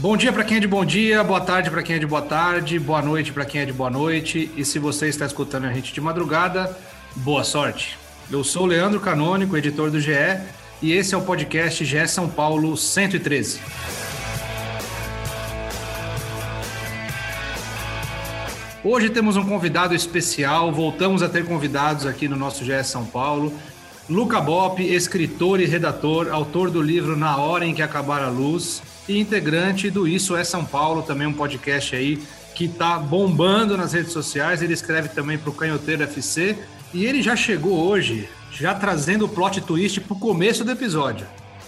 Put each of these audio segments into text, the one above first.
Bom dia para quem é de bom dia, boa tarde para quem é de boa tarde, boa noite para quem é de boa noite. E se você está escutando a gente de madrugada, boa sorte. Eu sou o Leandro Canônico, editor do GE, e esse é o podcast GE São Paulo 113. Hoje temos um convidado especial, voltamos a ter convidados aqui no nosso GE São Paulo. Luca Bop, escritor e redator, autor do livro Na Hora em que Acabar a Luz e integrante do Isso é São Paulo, também um podcast aí que tá bombando nas redes sociais. Ele escreve também para o Canhoteiro FC e ele já chegou hoje, já trazendo o plot twist para o começo do episódio.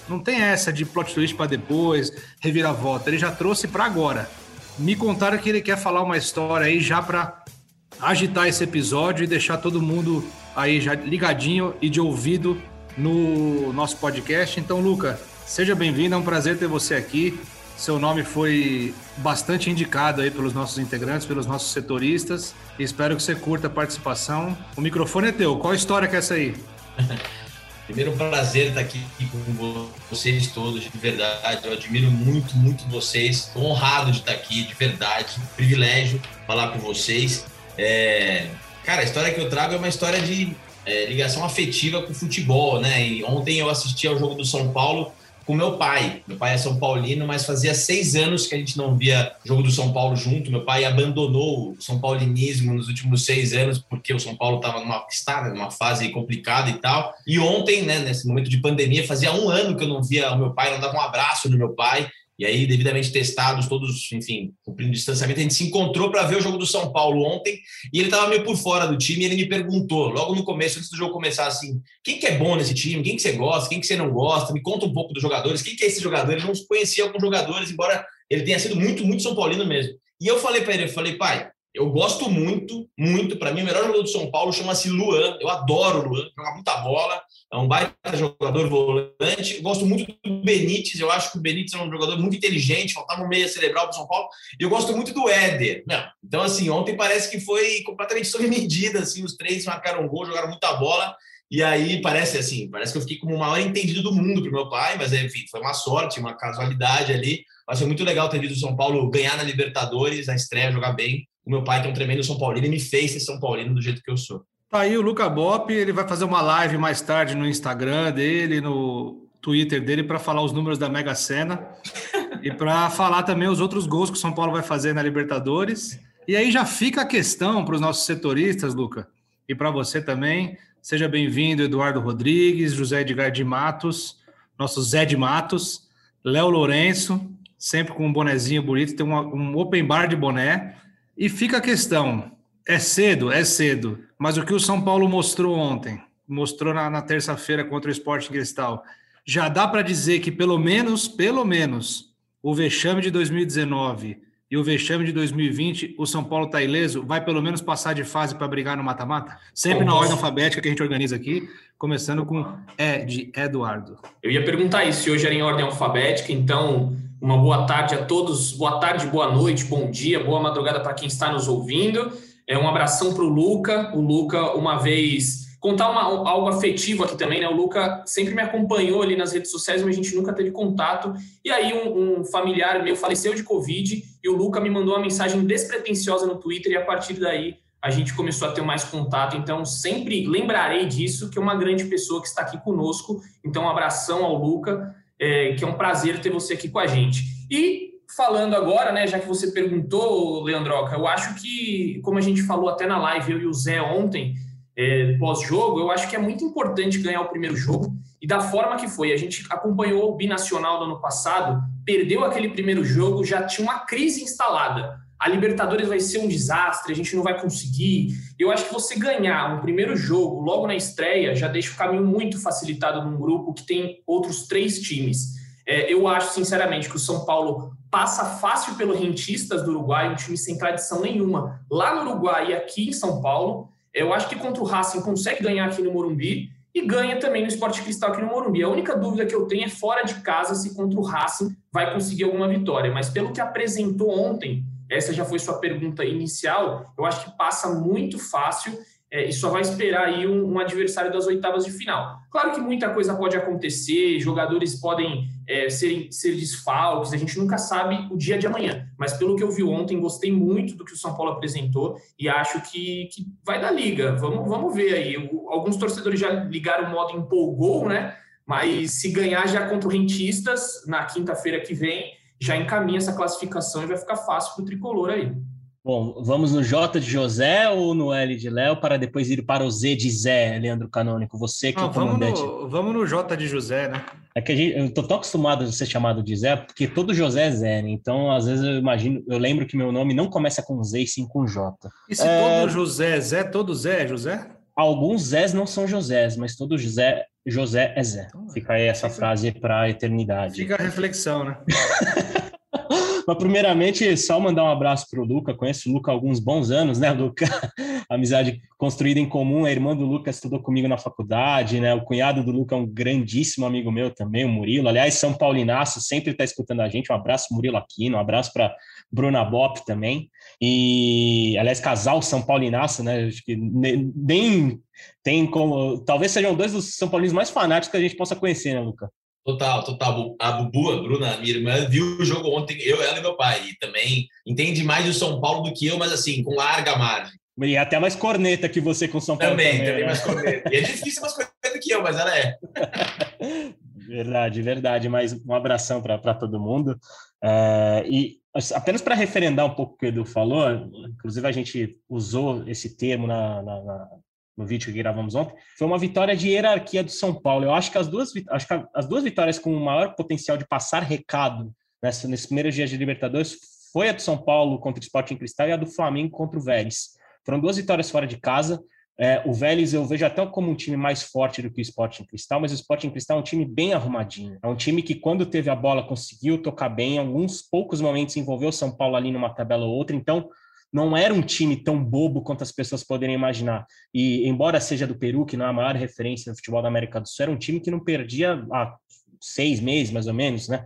Não tem essa de plot twist para depois, reviravolta. Ele já trouxe para agora. Me contaram que ele quer falar uma história aí já para agitar esse episódio e deixar todo mundo aí já ligadinho e de ouvido no nosso podcast. Então, Luca, seja bem-vindo, é um prazer ter você aqui. Seu nome foi bastante indicado aí pelos nossos integrantes, pelos nossos setoristas. Espero que você curta a participação. O microfone é teu. Qual história que é essa aí? Primeiro, um prazer estar aqui com vocês todos, de verdade. Eu admiro muito, muito vocês. Estou honrado de estar aqui, de verdade. Privilégio falar com vocês. É... Cara, a história que eu trago é uma história de é, ligação afetiva com o futebol, né? E ontem eu assisti ao jogo do São Paulo com meu pai. Meu pai é São Paulino, mas fazia seis anos que a gente não via jogo do São Paulo junto. Meu pai abandonou o São Paulinismo nos últimos seis anos, porque o São Paulo estava numa, estava numa fase complicada e tal. E ontem, né, nesse momento de pandemia, fazia um ano que eu não via o meu pai, não dava um abraço no meu pai. E aí, devidamente testados, todos, enfim, cumprindo distanciamento, a gente se encontrou para ver o jogo do São Paulo ontem e ele estava meio por fora do time e ele me perguntou, logo no começo, antes do jogo começar, assim, quem que é bom nesse time? Quem que você gosta? Quem que você não gosta? Me conta um pouco dos jogadores. Quem que é esse jogador? Ele não conhecia alguns jogadores, embora ele tenha sido muito, muito São Paulino mesmo. E eu falei para ele, eu falei, pai, eu gosto muito, muito. Para mim, o melhor jogador do São Paulo chama-se Luan. Eu adoro o Luan, joga muita bola, é um baita jogador volante. Gosto muito do Benítez, eu acho que o Benítez é um jogador muito inteligente, faltava um meia cerebral para São Paulo. E eu gosto muito do Éder. Não. Então, assim, ontem parece que foi completamente sob medida. Assim, os três marcaram gol, jogaram muita bola. E aí parece assim, parece que eu fiquei como o maior entendido do mundo para meu pai, mas enfim, foi uma sorte, uma casualidade ali. Mas foi muito legal ter visto o São Paulo ganhar na Libertadores, na estreia, jogar bem o meu pai, é um tremendo São Paulino, e me fez ser São Paulino do jeito que eu sou. Tá aí o Luca Bop, ele vai fazer uma live mais tarde no Instagram dele, no Twitter dele, para falar os números da Mega Sena e para falar também os outros gols que o São Paulo vai fazer na Libertadores. E aí já fica a questão para os nossos setoristas, Luca, e para você também. Seja bem-vindo, Eduardo Rodrigues, José Edgar de Matos, nosso Zé de Matos, Léo Lourenço, sempre com um bonezinho bonito, tem um open bar de boné. E fica a questão: é cedo? É cedo. Mas o que o São Paulo mostrou ontem, mostrou na, na terça-feira contra o Sport Cristal, já dá para dizer que pelo menos, pelo menos, o vexame de 2019 e o vexame de 2020, o São Paulo está ileso, vai pelo menos passar de fase para brigar no mata-mata? Sempre na ordem alfabética que a gente organiza aqui, começando com Ed Eduardo. Eu ia perguntar isso, se hoje era em ordem alfabética, então uma boa tarde a todos, boa tarde, boa noite, bom dia, boa madrugada para quem está nos ouvindo. É um abração para o Luca. O Luca, uma vez contar uma, algo afetivo aqui também, né? O Luca sempre me acompanhou ali nas redes sociais, mas a gente nunca teve contato. E aí um, um, familiar meu faleceu de Covid e o Luca me mandou uma mensagem despretensiosa no Twitter e a partir daí a gente começou a ter mais contato. Então sempre lembrarei disso, que é uma grande pessoa que está aqui conosco. Então um abração ao Luca, é, que é um prazer ter você aqui com a gente. E falando agora, né, já que você perguntou, Leandroca, eu acho que, como a gente falou até na live, eu e o Zé ontem, é, pós-jogo, eu acho que é muito importante ganhar o primeiro jogo e da forma que foi. A gente acompanhou o binacional do ano passado, perdeu aquele primeiro jogo, já tinha uma crise instalada. a Libertadores vai ser um desastre, a gente não vai conseguir. Eu acho que você ganhar um primeiro jogo logo na estreia já deixa o caminho muito facilitado num grupo que tem outros três times. É, eu acho, sinceramente, que o São Paulo passa fácil pelo Rentistas do Uruguai, um time sem tradição nenhuma, lá no Uruguai e aqui em São Paulo. Eu acho que contra o Racing consegue ganhar aqui no Morumbi e ganha também no Esporte Cristal aqui no Morumbi. A única dúvida que eu tenho é fora de casa se contra o Racing vai conseguir alguma vitória. Mas pelo que apresentou ontem, essa já foi sua pergunta inicial, eu acho que passa muito fácil é, e só vai esperar aí um, um, adversário das oitavas de final. Claro que muita coisa pode acontecer, jogadores podem é, ser, ser desfalques, a gente nunca sabe o dia de amanhã. Mas pelo que eu vi ontem, gostei muito do que o São Paulo apresentou e acho que, que vai dar liga. Vamos, vamos ver aí. alguns torcedores já ligaram o modo empolgou, né? Mas se ganhar já contra o Rentistas na quinta-feira que vem, já encaminha essa classificação e vai ficar fácil para o tricolor aí. Bom, vamos no J de José ou no L de Léo para depois ir para o Z de Zé, Leandro Canônico? Você que Não, é o comandante. Vamos no, vamos no J de José, né? É que gente, eu tô tão acostumado a ser chamado de Zé, porque todo José é Zé, né? Então, às vezes eu imagino, eu lembro que meu nome não começa com Z e sim com J. E se é... todo José é Zé, todo Zé é José? Alguns Zés não são Josés, mas todo José, José é Zé. Então, Fica aí essa frase para a eternidade. Fica a reflexão, né? Mas, primeiramente, só mandar um abraço para o Luca. Conheço o Luca há alguns bons anos, né, Luca? Amizade construída em comum. A irmã do Luca estudou comigo na faculdade, né? O cunhado do Luca é um grandíssimo amigo meu também, o Murilo. Aliás, São Paulinaço, sempre está escutando a gente. Um abraço, Murilo Aquino. Um abraço para Bruna Bop também. E, aliás, casal São Paulinaço, né? Acho que nem tem como. Talvez sejam dois dos São Paulinos mais fanáticos que a gente possa conhecer, né, Luca? Total, total. A Bubu, a Bruna, minha irmã, viu o jogo ontem, eu, ela e meu pai, e também entende mais o São Paulo do que eu, mas assim, com larga margem. E até mais corneta que você com São Paulo. Também, também, também né? mais corneta. E é difícil mais corneta que eu, mas ela é. verdade, verdade. Mas um abração para todo mundo. É, e apenas para referendar um pouco o que o Edu falou, inclusive a gente usou esse termo na, na, na no vídeo que gravamos ontem, foi uma vitória de hierarquia do São Paulo. Eu acho que as duas, acho que as duas vitórias com o maior potencial de passar recado nessa, nesses primeiros dias de Libertadores foi a do São Paulo contra o Sporting Cristal e a do Flamengo contra o Vélez. Foram duas vitórias fora de casa. É, o Vélez eu vejo até como um time mais forte do que o Sporting Cristal, mas o Sporting Cristal é um time bem arrumadinho. É um time que, quando teve a bola, conseguiu tocar bem. Em alguns poucos momentos envolveu o São Paulo ali numa tabela ou outra. Então, não era um time tão bobo quanto as pessoas poderiam imaginar. E, embora seja do Peru, que não é a maior referência no futebol da América do Sul, era um time que não perdia há seis meses, mais ou menos, né?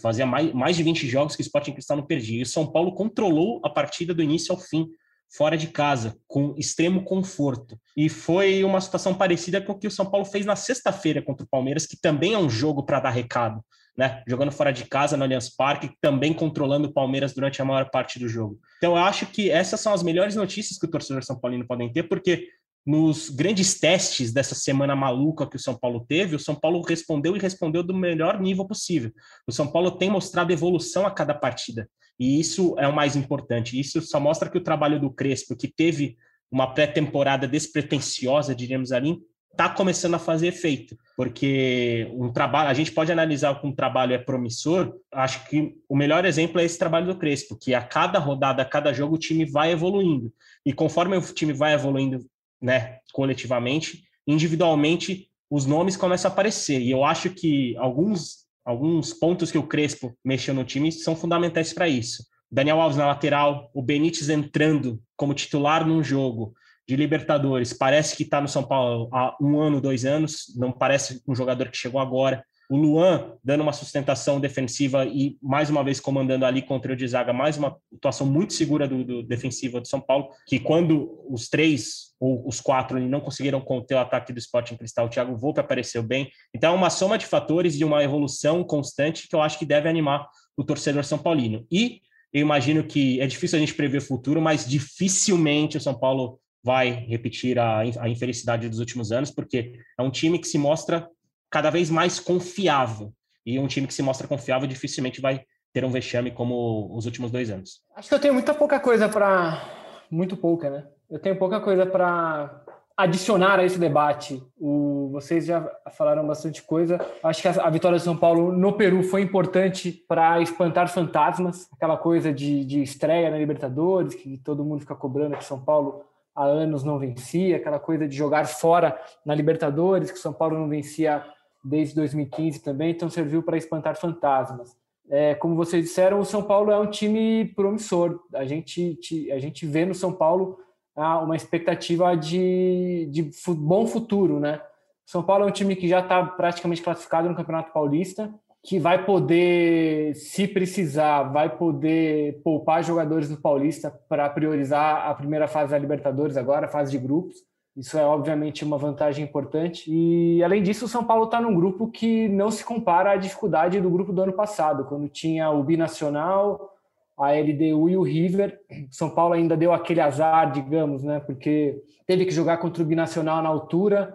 Fazia mais, mais de 20 jogos que o Sporting Cristal não perdia. E o São Paulo controlou a partida do início ao fim, fora de casa, com extremo conforto. E foi uma situação parecida com o que o São Paulo fez na sexta-feira contra o Palmeiras, que também é um jogo para dar recado né? Jogando fora de casa no Allianz Parque, também controlando o Palmeiras durante a maior parte do jogo. Então, eu acho que essas são as melhores notícias que o torcedor São Paulino podem ter, porque nos grandes testes dessa semana maluca que o São Paulo teve, o São Paulo respondeu e respondeu do melhor nível possível. O São Paulo tem mostrado evolução a cada partida, e isso é o mais importante. Isso só mostra que o trabalho do Crespo, que teve uma pré-temporada despretensiosa, diríamos ali, está começando a fazer efeito, porque um trabalho, a gente pode analisar que um trabalho é promissor. Acho que o melhor exemplo é esse trabalho do Crespo, que a cada rodada, a cada jogo, o time vai evoluindo. E conforme o time vai evoluindo, né, coletivamente, individualmente, os nomes começam a aparecer. E eu acho que alguns alguns pontos que o Crespo mexeu no time são fundamentais para isso. Daniel Alves na lateral, o Benítez entrando como titular num jogo, de Libertadores. Parece que está no São Paulo há um ano, dois anos, não parece um jogador que chegou agora. O Luan dando uma sustentação defensiva e mais uma vez comandando ali contra o de zaga, mais uma atuação muito segura do, do defensivo de São Paulo, que quando os três ou os quatro não conseguiram conter o ataque do Sporting Cristal, o Thiago Volpe apareceu bem. Então é uma soma de fatores de uma evolução constante que eu acho que deve animar o torcedor são paulino. E eu imagino que é difícil a gente prever o futuro, mas dificilmente o São Paulo vai repetir a, a infelicidade dos últimos anos, porque é um time que se mostra cada vez mais confiável. E um time que se mostra confiável dificilmente vai ter um vexame como os últimos dois anos. Acho que eu tenho muita pouca coisa para. Muito pouca, né? Eu tenho pouca coisa para adicionar a esse debate. O... vocês já falaram bastante coisa. Acho que a, vitória do São Paulo no Peru foi importante para espantar fantasmas, aquela coisa de, de estreia na Libertadores, que todo mundo fica cobrando que São Paulo há anos não vencia, aquela coisa de jogar fora na Libertadores, que São Paulo não vencia desde 2015 também, então serviu para espantar fantasmas. É, como vocês disseram, o São Paulo é um time promissor. A gente, a gente vê no São Paulo ah, uma expectativa de, de bom futuro, né? São Paulo é um time que já está praticamente classificado no Campeonato Paulista, que vai poder, se precisar, vai poder poupar jogadores do Paulista para priorizar a primeira fase da Libertadores agora, a fase de grupos. Isso é obviamente uma vantagem importante. E além disso, o São Paulo está num grupo que não se compara à dificuldade do grupo do ano passado, quando tinha o Binacional, a LDU e o River. São Paulo ainda deu aquele azar, digamos, né? Porque teve que jogar contra o Binacional na altura.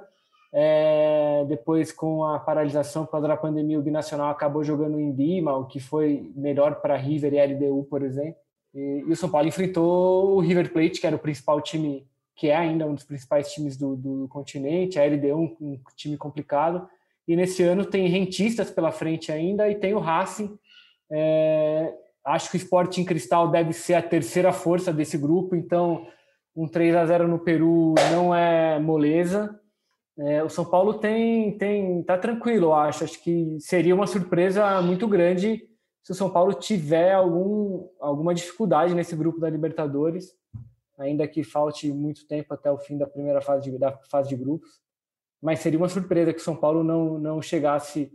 É, depois, com a paralisação por causa da pandemia, o Binacional acabou jogando em Lima, o que foi melhor para River e LDU, por exemplo. E, e, o São Paulo enfrentou o River Plate, que era o principal time que é ainda um dos principais times do, do continente, a LDU, um, um, time complicado. E nesse ano tem rentistas pela frente ainda e tem o Racing. É, acho que o Sporting Cristal deve ser a terceira força desse grupo, então um 3 a 0 no Peru não é moleza. É, o São Paulo tem tem tá tranquilo, eu acho. Acho que seria uma surpresa muito grande se o São Paulo tiver algum, alguma dificuldade nesse grupo da Libertadores ainda que falte muito tempo até o fim da primeira fase de, da fase de grupos. Mas seria uma surpresa que o São Paulo não, não chegasse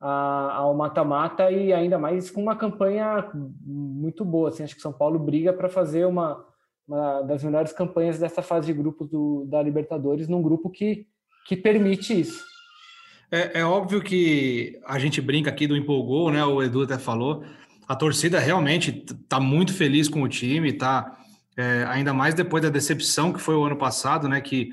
a, ao mata-mata e ainda mais com uma campanha muito boa. Assim, acho que o São Paulo briga para fazer uma, uma das melhores campanhas dessa fase de grupos do, da Libertadores, num grupo que, que permite isso. É, é, óbvio que a gente brinca aqui do empolgou, né? O Edu até falou. A torcida realmente está muito feliz com o time, está é, ainda mais depois da decepção que foi o ano passado, né? Que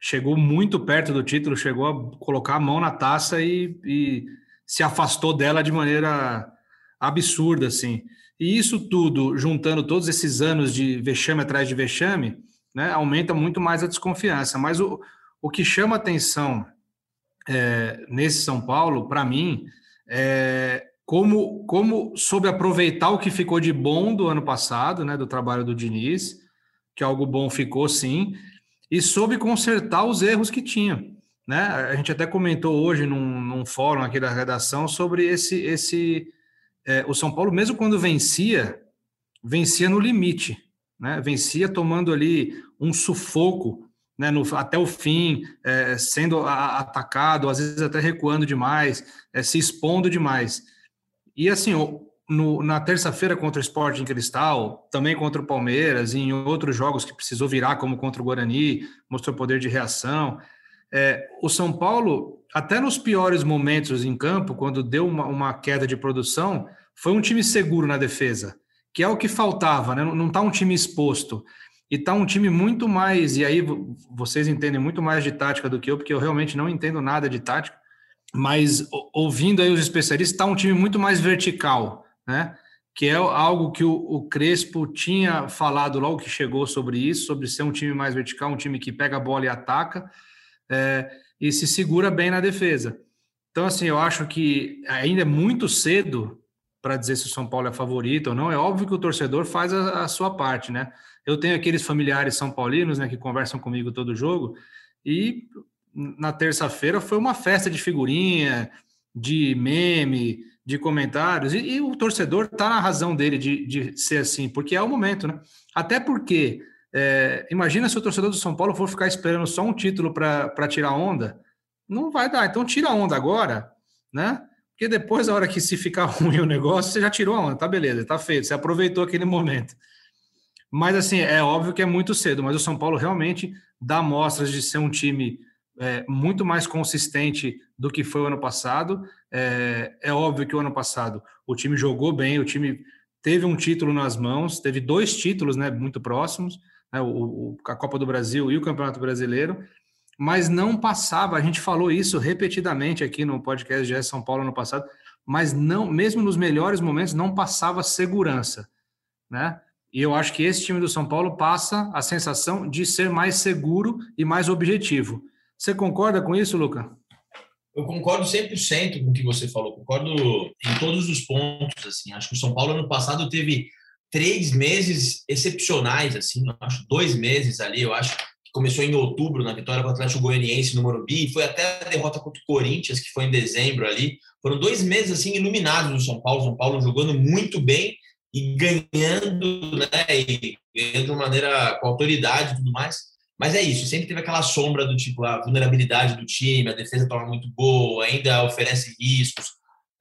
chegou muito perto do título, chegou a colocar a mão na taça e, e se afastou dela de maneira absurda, assim. E isso tudo, juntando todos esses anos de vexame atrás de vexame, né, aumenta muito mais a desconfiança. Mas o, o que chama atenção é, nesse São Paulo, para mim, é como, como soube aproveitar o que ficou de bom do ano passado, né, do trabalho do Diniz, que algo bom ficou sim, e soube consertar os erros que tinha. Né? A gente até comentou hoje num, num fórum aqui da redação sobre esse, esse é, o São Paulo, mesmo quando vencia, vencia no limite, né? vencia tomando ali um sufoco né, no, até o fim, é, sendo a, atacado, às vezes até recuando demais, é, se expondo demais. E assim, no, na terça-feira contra o Sporting Cristal, também contra o Palmeiras, e em outros jogos que precisou virar, como contra o Guarani, mostrou poder de reação. É, o São Paulo, até nos piores momentos em campo, quando deu uma, uma, queda de produção, foi um time seguro na defesa, que é o que faltava, né? Não está um time exposto. E está um time muito mais, e aí vocês entendem muito mais de tática do que eu, porque eu realmente não entendo nada de tática mas ouvindo aí os especialistas, está um time muito mais vertical, né? Que é algo que o, o, Crespo tinha falado logo que chegou sobre isso, sobre ser um time mais vertical, um time que pega a bola e ataca é, e se segura bem na defesa. Então, assim, eu acho que ainda é muito cedo para dizer se o São Paulo é favorito ou não. É óbvio que o torcedor faz a, a sua parte, né? Eu tenho aqueles familiares são paulinos, né, que conversam comigo todo jogo e na terça-feira foi uma festa de figurinha, de meme, de comentários, e, e o torcedor está na razão dele de, de ser assim, porque é o momento, né? Até porque, é, imagina se o torcedor do São Paulo for ficar esperando só um título para tirar onda, não vai dar. Então tira a onda agora, né? Porque depois, a hora que se ficar ruim o negócio, você já tirou a onda, tá beleza, tá feito, você aproveitou aquele momento. Mas assim, é óbvio que é muito cedo, mas o São Paulo realmente dá mostras de ser um time é, muito mais consistente do que foi o ano passado. É, é, óbvio que o ano passado o time jogou bem, o time teve um título nas mãos, teve dois títulos né, muito próximos, né, o, a Copa do Brasil e o Campeonato Brasileiro, mas não passava. A gente falou isso repetidamente aqui no podcast de São Paulo no passado, mas não, mesmo nos melhores momentos, não passava segurança, né? E eu acho que esse time do São Paulo passa a sensação de ser mais seguro e mais objetivo. Você concorda com isso, Luca? Eu concordo 100% com o que você falou, concordo em todos os pontos. Assim, acho que o São Paulo ano passado teve três meses excepcionais, assim, acho dois meses ali, eu acho que começou em outubro na vitória contra o Atlético Goianiense no Morumbi, e foi até a derrota contra o Corinthians, que foi em dezembro ali. Foram dois meses assim iluminados no São Paulo, São Paulo jogando muito bem e ganhando, né, e ganhando de maneira com autoridade e tudo mais. Mas é isso, sempre teve aquela sombra do tipo a vulnerabilidade do time, a defesa estava muito boa, ainda oferece riscos,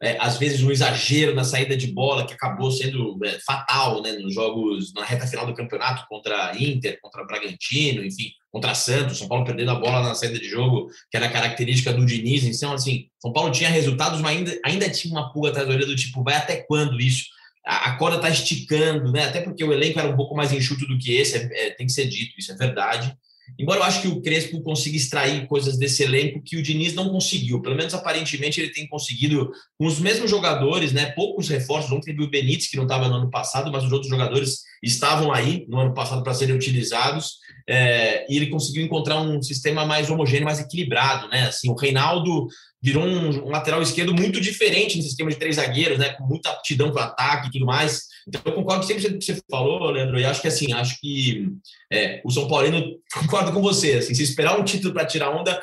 é, às vezes um exagero na saída de bola que acabou sendo é, fatal né, nos jogos na reta final do campeonato contra Inter, contra Bragantino, enfim, contra Santos, São Paulo perdendo a bola na saída de jogo, que era característica do Diniz. Então, assim, São Paulo tinha resultados, mas ainda, ainda tinha uma pulga atrás da orelha do tipo, vai até quando isso? A, corda está esticando, né? Até porque o elenco era um pouco mais enxuto do que esse, é, é, tem que ser dito, isso é verdade. Embora eu acho que o Crespo consiga extrair coisas desse elenco que o Diniz não conseguiu. Pelo menos aparentemente ele tem conseguido com os mesmos jogadores, né? Poucos reforços. Ontem teve o Benítez, que não estava no ano passado, mas os outros jogadores estavam aí no ano passado para serem utilizados. É, e ele conseguiu encontrar um sistema mais homogêneo, mais equilibrado, né? Assim, o Reinaldo virou um, um lateral esquerdo muito diferente no sistema de três zagueiros, né? Com muita aptidão para ataque e tudo mais. Então, eu concordo sempre com o que você falou, Leandro, e acho que assim, acho que é, o São Paulino concordo com você, assim, se esperar um título para tirar onda,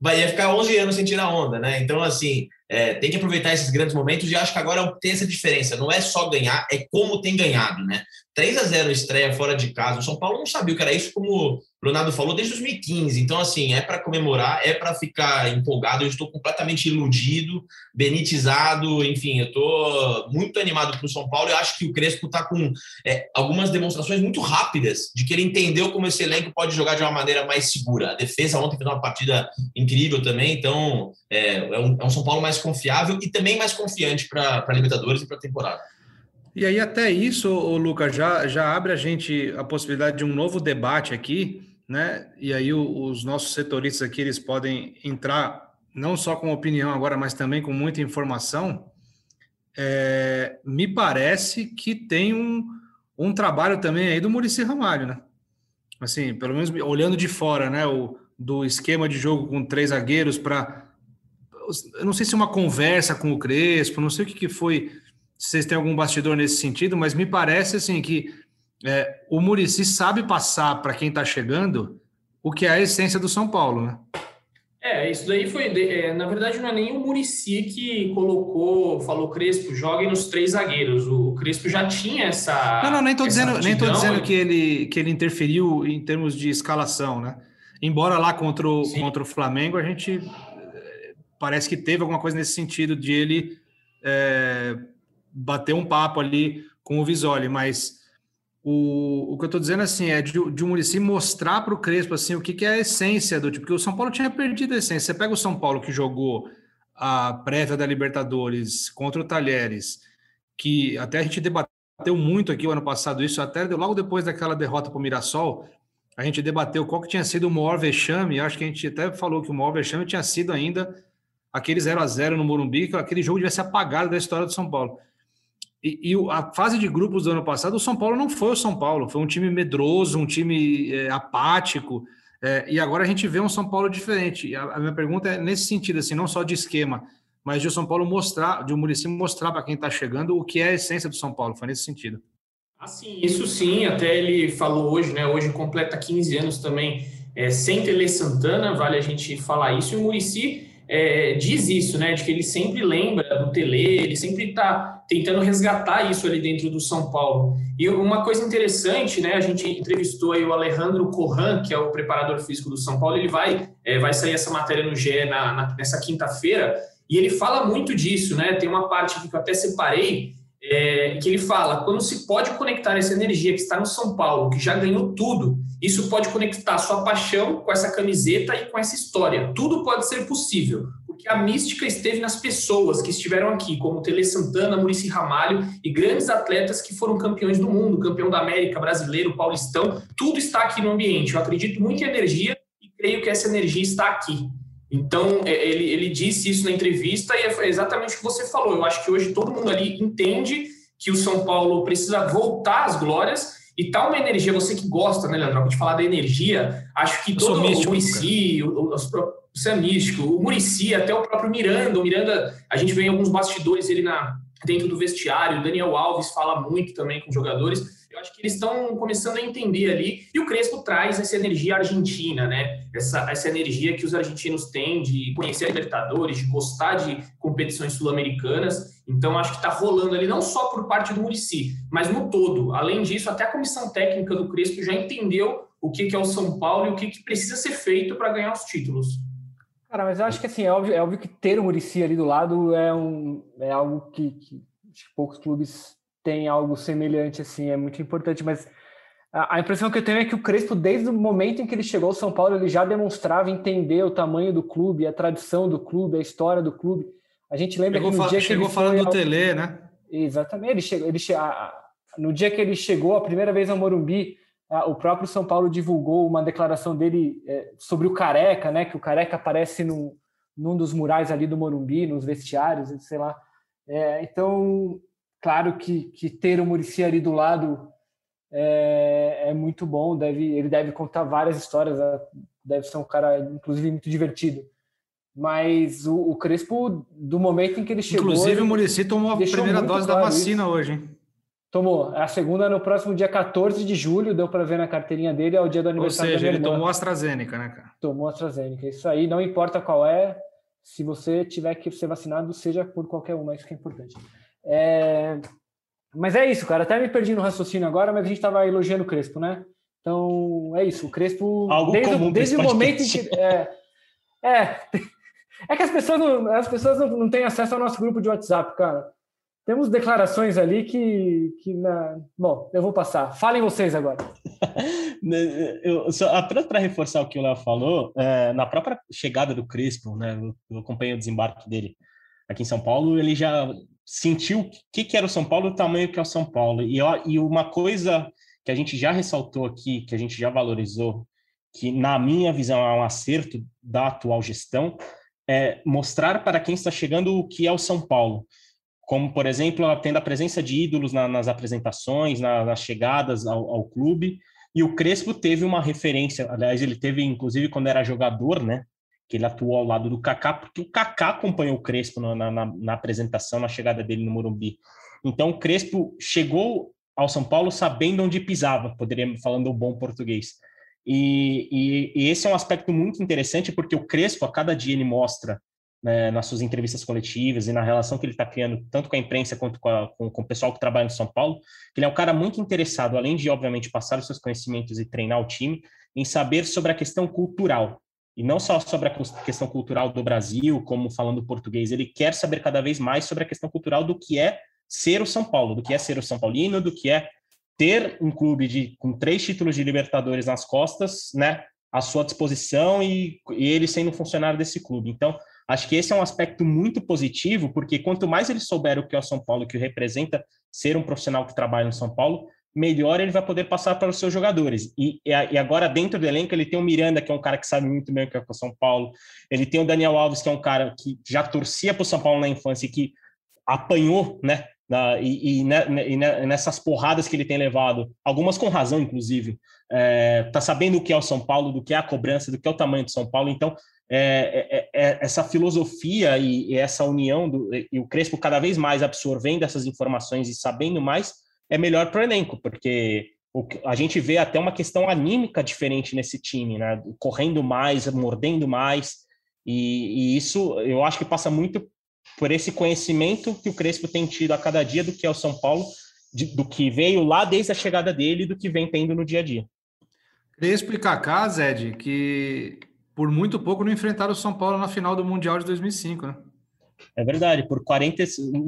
vai ficar 11 anos sem tirar onda, né? Então, assim, é, tem que aproveitar esses grandes momentos e acho que agora tem essa diferença, não é só ganhar, é como tem ganhado, né? 3 a 0 estreia fora de casa, o São Paulo não sabia o que era isso, como o Leonardo falou, desde 2015. Então, assim, é para comemorar, é para ficar empolgado. Eu estou completamente iludido, benitizado, enfim, eu estou muito animado para o São Paulo. Eu acho que o Crespo está com é, algumas demonstrações muito rápidas de que ele entendeu como esse elenco pode jogar de uma maneira mais segura. A defesa ontem fez uma partida incrível também, então é, é, um, é um São Paulo mais confiável e também mais confiante para a Libertadores e para a temporada. E aí, até isso, Lucas, já, já abre a gente a possibilidade de um novo debate aqui, né? E aí, o, os nossos setoristas aqui eles podem entrar não só com opinião agora, mas também com muita informação. É, me parece que tem um, um trabalho também aí do Murici Ramalho, né? Assim, pelo menos olhando de fora, né? O, do esquema de jogo com três zagueiros para. Eu não sei se uma conversa com o Crespo, não sei o que, que foi se vocês têm algum bastidor nesse sentido, mas me parece assim que é, o Murici sabe passar para quem está chegando o que é a essência do São Paulo, né? É, isso daí foi. É, na verdade, não é nem o Murici que colocou, falou Crespo, joguem nos três zagueiros. O Crespo já tinha essa. Não, não, nem estou dizendo, nem tô dizendo que ele, que ele interferiu em termos de escalação, né? Embora lá contra o, contra o Flamengo a gente é, parece que teve alguma coisa nesse sentido de ele é, bater um papo ali com o Visoli, mas o, o que eu estou dizendo assim é de, de o Murici mostrar para o Crespo assim, o que, que é a essência do tipo, porque o São Paulo tinha perdido a essência. Você pega o São Paulo que jogou a prévia da Libertadores contra o Talheres, que até a gente debateu muito aqui o ano passado, isso até logo depois daquela derrota para o Mirassol, a gente debateu qual que tinha sido o maior vexame, acho que a gente até falou que o maior vexame tinha sido ainda aquele 0 a 0 no Morumbi, que aquele jogo devia ser apagado da história do São Paulo. E, e, a fase de grupos do ano passado, o São Paulo não foi o São Paulo, foi um time medroso, um time é, apático. É, e agora a gente vê um São Paulo diferente. A, a, minha pergunta é nesse sentido, assim, não só de esquema, mas de o São Paulo mostrar, de o Muricy mostrar para quem está chegando o que é a essência do São Paulo. Foi nesse sentido. Assim, isso sim, até ele falou hoje, né? Hoje completa 15 anos também é, sem Tele Santana, vale a gente falar isso. E o Murici é, diz isso, né? De que ele sempre lembra do Tele, ele sempre está tentando resgatar isso ali dentro do São Paulo. E uma coisa interessante, né? A gente entrevistou aí o Alejandro Corran, que é o preparador físico do São Paulo. Ele vai, é, vai sair essa matéria no GE na, na, nessa quinta-feira e ele fala muito disso, né? Tem uma parte que eu até separei é, que ele fala: quando se pode conectar essa energia que está no São Paulo, que já ganhou tudo, isso pode conectar sua paixão com essa camiseta e com essa história. Tudo pode ser possível, porque a mística esteve nas pessoas que estiveram aqui, como Tele Santana, Murici Ramalho e grandes atletas que foram campeões do mundo, campeão da América, brasileiro, paulistão. Tudo está aqui no ambiente. Eu acredito muito em energia e creio que essa energia está aqui. Então, é, ele, ele disse isso na entrevista e é exatamente o que você falou. Eu acho que hoje todo mundo ali entende que o São Paulo precisa voltar às glórias E tá uma energia, você que gosta, né, Leandro, de falar da energia, acho que todo místico, o Murici, o, você é místico, o Murici, até o próprio Miranda, o Miranda, a gente vê em alguns bastidores ele na, dentro do vestiário, o Daniel Alves fala muito também com os jogadores, eu acho que eles estão começando a entender ali. E o Crespo traz essa energia argentina, né? Essa, essa energia que os argentinos têm de conhecer a Libertadores, de gostar de competições sul-americanas. Então, acho que está rolando ali, não só por parte do Murici, mas no todo. Além disso, até a comissão técnica do Crespo já entendeu o que, que é o São Paulo e o que, que precisa ser feito para ganhar os títulos. Cara, mas eu acho que assim, é óbvio, é óbvio que ter o Murici ali do lado é, um, é algo que, que poucos clubes tem algo semelhante assim, é muito importante, mas a, impressão que eu tenho é que o Crespo, desde o momento em que ele chegou ao São Paulo, ele já demonstrava entender o tamanho do clube, a tradição do clube, a história do clube. A gente lembra chegou que no dia chegou que ele falando foi do Tele, né? Exatamente, ele chegou, ele che... no dia que ele chegou a primeira vez ao Morumbi, o próprio São Paulo divulgou uma declaração dele é, sobre o Careca, né? Que o Careca aparece no, num dos murais ali do Morumbi, nos vestiários, sei lá. É, então Claro que, que ter o Murici ali do lado é, é, muito bom, deve, ele deve contar várias histórias, né? deve ser um cara, inclusive, muito divertido. Mas o, o Crespo, do momento em que ele chegou. Inclusive, o Murici tomou a primeira dose claro da vacina isso. hoje, hein? Tomou. A segunda no próximo dia 14 de julho, deu para ver na carteirinha dele, é o dia do aniversário Ou seja, ele irmã. tomou AstraZeneca, né, cara? Tomou AstraZeneca. Isso aí, não importa qual é, se você tiver que ser vacinado, seja por qualquer uma, isso que é importante. É... Mas é isso, cara. Até me perdi no raciocínio agora, mas a gente estava elogiando o Crespo, né? Então, é isso. O Crespo, Algo desde, comum desde o momento em que. É, é, é que as pessoas, não, as pessoas não, não têm acesso ao nosso grupo de WhatsApp, cara. Temos declarações ali que. que na... Bom, eu vou passar. Falem vocês agora. eu, só, apenas para reforçar o que o Léo falou, é, na própria chegada do Crespo, né, eu, eu acompanhei o desembarque dele aqui em São Paulo, ele já sentiu o que, que era o São Paulo o tamanho que é o São Paulo. E, e uma coisa que a gente já ressaltou aqui, que a gente já valorizou, que na minha visão é um acerto da atual gestão, é mostrar para quem está chegando o que é o São Paulo. Como, por exemplo, tendo a presença de ídolos na, nas apresentações, na, nas chegadas ao, ao clube, e o Crespo teve uma referência, aliás, ele teve, inclusive, quando era jogador, né? Que ele atuou ao lado do Kaká, porque o Kaká acompanhou o Crespo na, na, na, apresentação, na chegada dele no Morumbi. Então, o Crespo chegou ao São Paulo sabendo onde pisava, poderíamos falando o bom português. E, e, e, esse é um aspecto muito interessante, porque o Crespo, a cada dia, ele mostra né, nas suas entrevistas coletivas e na relação que ele está criando, tanto com a imprensa quanto com, a, com, com, o pessoal que trabalha no São Paulo, que ele é um cara muito interessado, além de, obviamente, passar os seus conhecimentos e treinar o time, em saber sobre a questão cultural e não só sobre a questão cultural do Brasil, como falando português, ele quer saber cada vez mais sobre a questão cultural do que é ser o São Paulo, do que é ser o São Paulino, do que é ter um clube de, com três títulos de Libertadores nas costas, né, à sua disposição e, e ele sendo funcionário desse clube. Então, acho que esse é um aspecto muito positivo, porque quanto mais ele souber o que é o São Paulo, que representa ser um profissional que trabalha no São Paulo, melhor ele vai poder passar para os seus jogadores. E, e agora, dentro do elenco, ele tem o Miranda, que é um cara que sabe muito bem o que é o São Paulo. Ele tem o Daniel Alves, que é um cara que já torcia para o São Paulo na infância e que apanhou, né? Na, e, e, né, e, nessas porradas que ele tem levado, algumas com razão, inclusive, é, tá sabendo o que é o São Paulo, do que é a cobrança, do que é o tamanho do São Paulo. Então, é, é, é essa filosofia e, e essa união, do, e o Crespo cada vez mais absorvendo essas informações e sabendo mais, é melhor para o elenco, porque a gente vê até uma questão anímica diferente nesse time, né? Correndo mais, mordendo mais, e, e, isso eu acho que passa muito por esse conhecimento que o Crespo tem tido a cada dia do que é o São Paulo, de, do que veio lá desde a chegada dele e do que vem tendo no dia a dia. Crespo e Kaká, Zed, que por muito pouco não enfrentaram o São Paulo na final do Mundial de 2005, né? É verdade, por 40,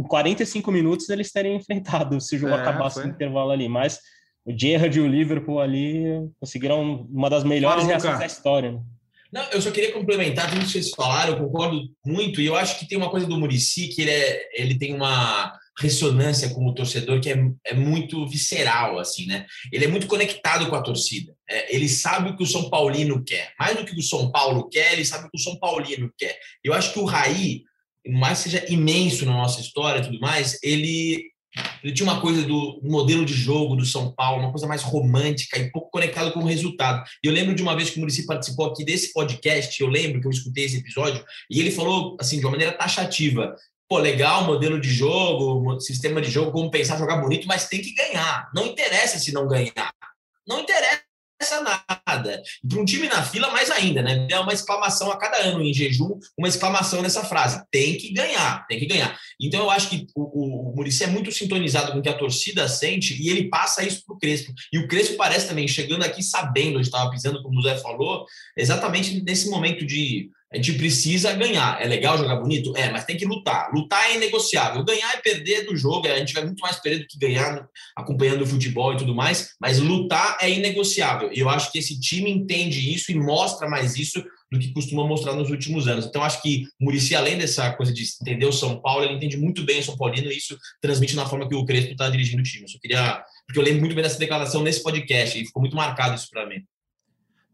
45 minutos eles teriam enfrentado se o jogo é, acabasse foi. no intervalo ali, mas o Gerrard e o Liverpool ali conseguiram uma das melhores Fala, reações da história. Né? Não, eu só queria complementar tudo que vocês falaram, eu concordo muito, e eu acho que tem uma coisa do Murici que ele, é, ele tem uma ressonância com o torcedor que é, é muito visceral, assim, né? Ele é muito conectado com a torcida. É, ele sabe o que o São Paulino quer. Mais do que o São Paulo quer, ele sabe o que o São Paulino quer. Eu acho que o Raí, mais seja imenso na nossa história e tudo mais, ele Ele tinha uma coisa do modelo de jogo do São Paulo, uma coisa mais romântica e pouco conectado com o resultado. E eu lembro de uma vez que o Murici participou aqui desse podcast, eu lembro que eu escutei esse episódio, e ele falou, assim, de uma maneira taxativa, pô, legal modelo de jogo, sistema de jogo, como pensar jogar bonito, mas tem que ganhar. Não interessa se não ganhar. Não interessa nada. E para um time na fila, mais ainda, né? É uma exclamação a cada ano em jejum, uma exclamação nessa frase. Tem que ganhar, tem que ganhar. Então eu acho que o, o Muricy é muito sintonizado com o que a torcida sente e ele passa isso para o Crespo. E o Crespo parece também, chegando aqui sabendo onde estava pisando, como o Zé falou, exatamente nesse momento de a gente precisa ganhar. É legal jogar bonito? É, mas tem que lutar. Lutar é inegociável. Ganhar é perder do jogo. A gente vai muito mais perder do que ganhar acompanhando o futebol e tudo mais. Mas lutar é inegociável. E eu acho que esse time entende isso e mostra mais isso do que costuma mostrar nos últimos anos. Então, acho que o Murici, além dessa coisa de entender o São Paulo, ele entende muito bem o São Paulino e isso transmite na forma que o Crespo está dirigindo o time. Eu só queria. Porque eu lembro muito bem dessa declaração nesse podcast e ficou muito marcado isso para mim.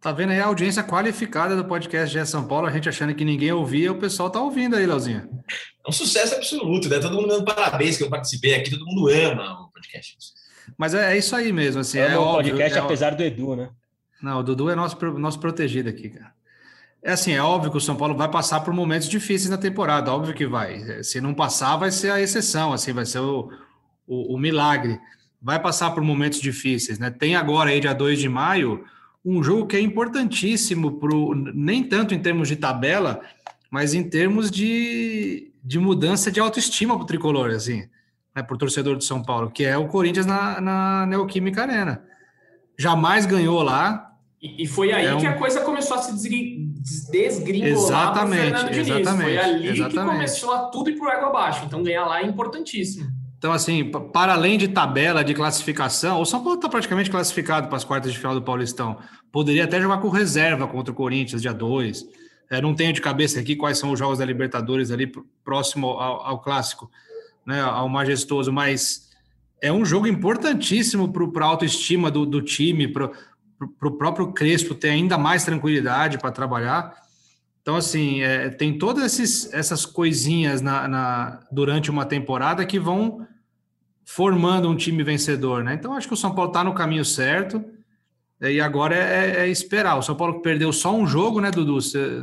Tá vendo aí a audiência qualificada do podcast de São Paulo, a gente achando que ninguém ouvia, o pessoal tá ouvindo aí, Leozinho. É um sucesso absoluto, né? Todo mundo dando parabéns que eu participei aqui, todo mundo ama o podcast. Mas é, é isso aí mesmo, assim. É, é o podcast, é, apesar do Edu, né? Não, o Dudu é nosso, nosso protegido aqui, cara. É assim, é óbvio que o São Paulo vai passar por momentos difíceis na temporada, óbvio que vai. Se não passar, vai ser a exceção, assim, vai ser o, o, o milagre. Vai passar por momentos difíceis, né? Tem agora aí, dia 2 de maio, um jogo que é importantíssimo pro, nem tanto em termos de tabela, mas em termos de, de mudança de autoestima para o tricolor, assim, né, para o torcedor de São Paulo, que é o Corinthians na, na Neoquímica Arena. Jamais ganhou lá. E, e foi aí é um... que a coisa começou a se desgringolar exatamente, exatamente, Foi ali exatamente. que começou a tudo ir para o água abaixo. Então ganhar lá é importantíssimo. Então, assim, para além de tabela, de classificação, o São Paulo está praticamente classificado para as quartas de final do Paulistão. Poderia até jogar com reserva contra o Corinthians, dia 2. É, não tenho de cabeça aqui quais são os jogos da Libertadores ali próximo ao, ao clássico, né, ao majestoso, mas é um jogo importantíssimo para a autoestima do, do time, para o próprio Crespo ter ainda mais tranquilidade para trabalhar. Então, assim, é, tem todas esses, essas coisinhas na, na, durante uma temporada que vão formando um time vencedor, né? Então, acho que o São Paulo está no caminho certo e agora é, é, esperar. O São Paulo perdeu só um jogo, né, Dudu,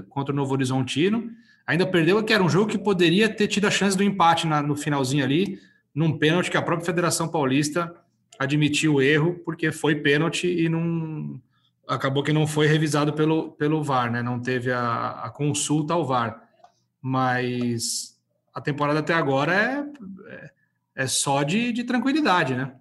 contra o Novo Horizontino. Ainda perdeu, que era um jogo que poderia ter tido a chance do empate na, no finalzinho ali, num pênalti que a própria Federação Paulista admitiu o erro, porque foi pênalti e não acabou que não foi revisado pelo, pelo VAR, né? Não teve a, a consulta ao VAR. Mas a temporada até agora é, é, é só de, de, tranquilidade, né?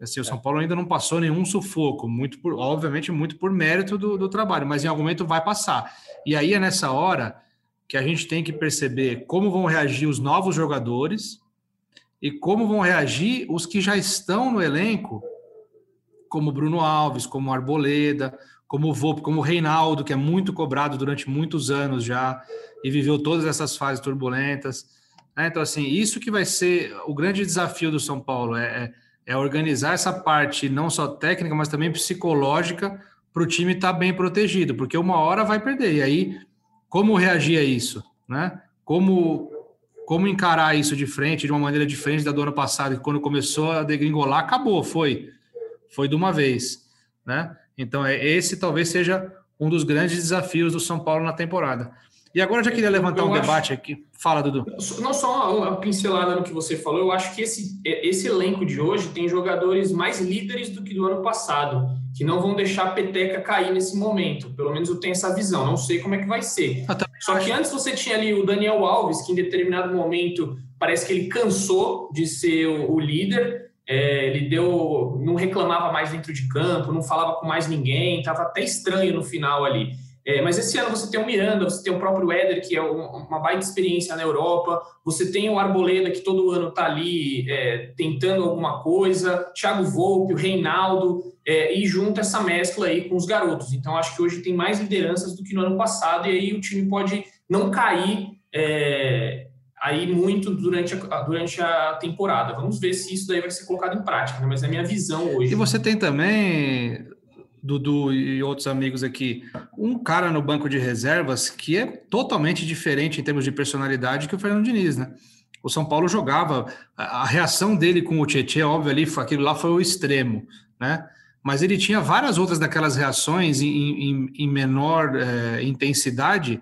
Assim, o São Paulo ainda não passou nenhum sufoco, muito por, obviamente, muito por mérito do, do trabalho, mas em algum momento vai passar. E aí é nessa hora que a gente tem que perceber como vão reagir os novos jogadores e como vão reagir os que já estão no elenco como Bruno Alves, como Arboleda, como o Volpe, como Reinaldo, que é muito cobrado durante muitos anos já e viveu todas essas fases turbulentas. Né? Então, assim, isso que vai ser o grande desafio do São Paulo, é, é, é organizar essa parte não só técnica, mas também psicológica para o time estar tá bem protegido, porque uma hora vai perder. E aí, como reagir a isso? Né? Como, como encarar isso de frente, de uma maneira diferente da do ano passado, que quando começou a degringolar, acabou, foi foi de uma vez, né? Então, é, esse talvez seja um dos grandes desafios do São Paulo na temporada. E agora eu já queria levantar eu um acho... debate aqui. Fala, Dudu. Não só uma pincelada no que você falou, eu acho que esse, esse elenco de hoje tem jogadores mais líderes do que do ano passado, que não vão deixar a peteca cair nesse momento. Pelo menos eu tenho essa visão. Não sei como é que vai ser. Só que antes você tinha ali o Daniel Alves, que em determinado momento parece que ele cansou de ser o, o líder é, ele deu, não reclamava mais dentro de campo, não falava com mais ninguém, estava até estranho no final ali. É, mas esse ano você tem o Miranda, você tem o próprio Éder, que é uma baita experiência na Europa, você tem o Arboleda, que todo ano está ali é, tentando alguma coisa, Thiago Volpe, o Reinaldo, é, e junta essa mescla aí com os garotos. Então, acho que hoje tem mais lideranças do que no ano passado, e aí o time pode não cair é, aí muito durante a, durante a temporada. Vamos ver se isso daí vai ser colocado em prática, né? mas é a minha visão hoje. E você tem também, Dudu e outros amigos aqui, um cara no banco de reservas que é totalmente diferente em termos de personalidade que o Fernando Diniz, né? o São Paulo jogava, a, reação dele com o Tietchan, óbvio, ali, aquilo lá foi o extremo, né? Mas ele tinha várias outras daquelas reações em, em, em menor é, intensidade,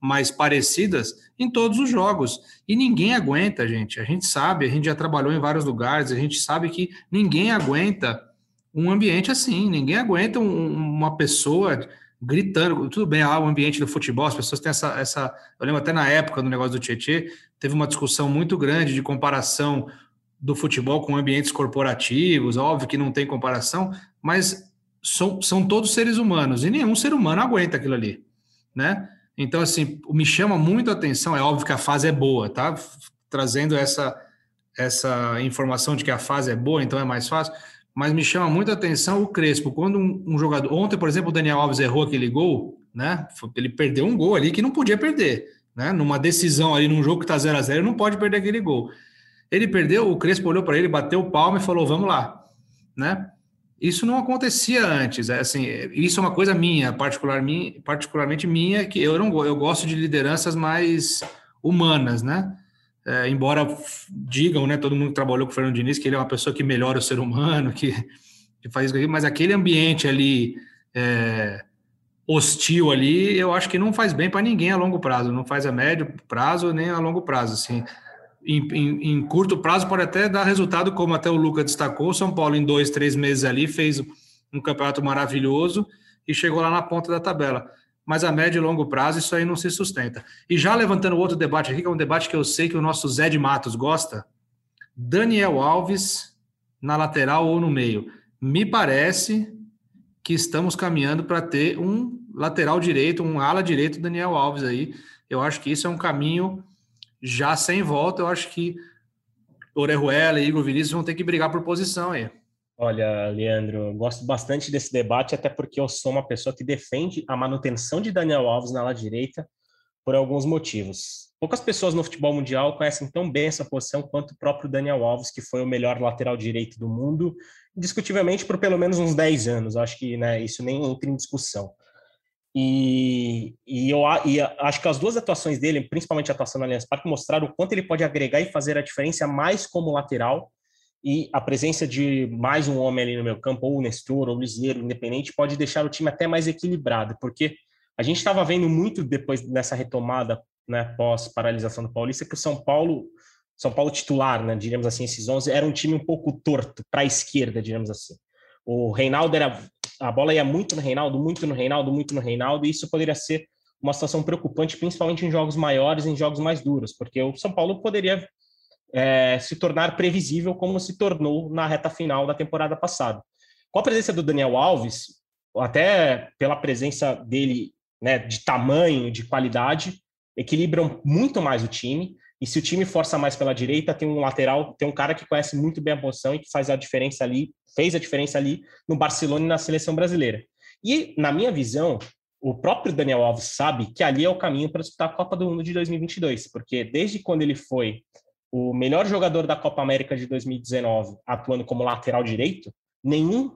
mais parecidas, em todos os jogos. E ninguém aguenta, gente. A gente sabe, a gente já trabalhou em vários lugares, a gente sabe que ninguém aguenta um ambiente assim, ninguém aguenta um, uma pessoa gritando. Tudo bem, ah, o ambiente do futebol, as pessoas têm essa, essa. Eu lembro até na época do negócio do Tietê, teve uma discussão muito grande de comparação do futebol com ambientes corporativos, óbvio que não tem comparação, mas são, são todos seres humanos e nenhum ser humano aguenta aquilo ali, né? Então, assim, me chama muito a atenção, é óbvio que a fase é boa, tá? Trazendo essa, essa informação de que a fase é boa, então é mais fácil, mas me chama muito a atenção o Crespo. Quando um, um, jogador. Ontem, por exemplo, o Daniel Alves errou aquele gol, né? Ele perdeu um gol ali que não podia perder, né? Numa decisão ali, num jogo que tá 0 a 0 não pode perder aquele gol. Ele perdeu, o Crespo olhou para ele, bateu o palmo e falou: vamos lá, né? Isso não acontecia antes, é assim, isso é uma coisa minha, particular, minha, particularmente minha, que eu não eu gosto de lideranças mais humanas, né? É, embora digam, né, todo mundo que trabalhou com o Fernando Diniz, que ele é uma pessoa que melhora o ser humano, que, que faz isso, mas aquele ambiente ali é, hostil ali, eu acho que não faz bem para ninguém a longo prazo, não faz a médio prazo nem a longo prazo, assim. Em, em, em, curto prazo pode até dar resultado, como até o Luca destacou, São Paulo em dois, três meses ali fez um campeonato maravilhoso e chegou lá na ponta da tabela mas a médio e longo prazo isso aí não se sustenta. E já levantando outro debate aqui, que é um debate que eu sei que o nosso Zé de Matos gosta, Daniel Alves na lateral ou no meio. Me parece que estamos caminhando para ter um lateral direito, um ala direito Daniel Alves aí. Eu acho que isso é um caminho já sem volta. Eu acho que Orejuela e Igor Vinícius vão ter que brigar por posição aí. Olha, Leandro, gosto bastante desse debate, até porque eu sou uma pessoa que defende a manutenção de Daniel Alves na ala direita por alguns motivos. Poucas pessoas no futebol mundial conhecem tão bem essa posição quanto o próprio Daniel Alves, que foi o melhor lateral direito do mundo, indiscutivelmente por pelo menos uns 10 anos. Acho que né, isso nem entra em discussão. E, e eu e acho que as duas atuações dele, principalmente a atuação no Allianz Parque, mostraram o quanto ele pode agregar e fazer a diferença mais como lateral e a presença de mais um homem ali no meu campo, ou o Nestor, ou o Liseiro, independente, pode deixar o time até mais equilibrado, porque a gente estava vendo muito depois dessa retomada, né, pós paralisação do Paulista, que o São Paulo, São Paulo titular, né, diríamos assim, esses 11, era um time um pouco torto para a esquerda, diríamos assim. O Reinaldo era a bola ia muito no Reinaldo, muito no Reinaldo, muito no Reinaldo, e isso poderia ser uma situação preocupante, principalmente em jogos maiores, em jogos mais duros, porque o São Paulo poderia é, se tornar previsível como se tornou na reta final da temporada passada. Com a presença do Daniel Alves, até pela presença dele né, de tamanho, de qualidade, equilibram muito mais o time. E se o time força mais pela direita, tem um lateral, tem um cara que conhece muito bem a posição e que faz a diferença ali, fez a diferença ali no Barcelona e na seleção brasileira. E, na minha visão, o próprio Daniel Alves sabe que ali é o caminho para disputar a Copa do Mundo de 2022, porque desde quando ele foi o melhor jogador da Copa América de 2019 atuando como lateral direito, nenhum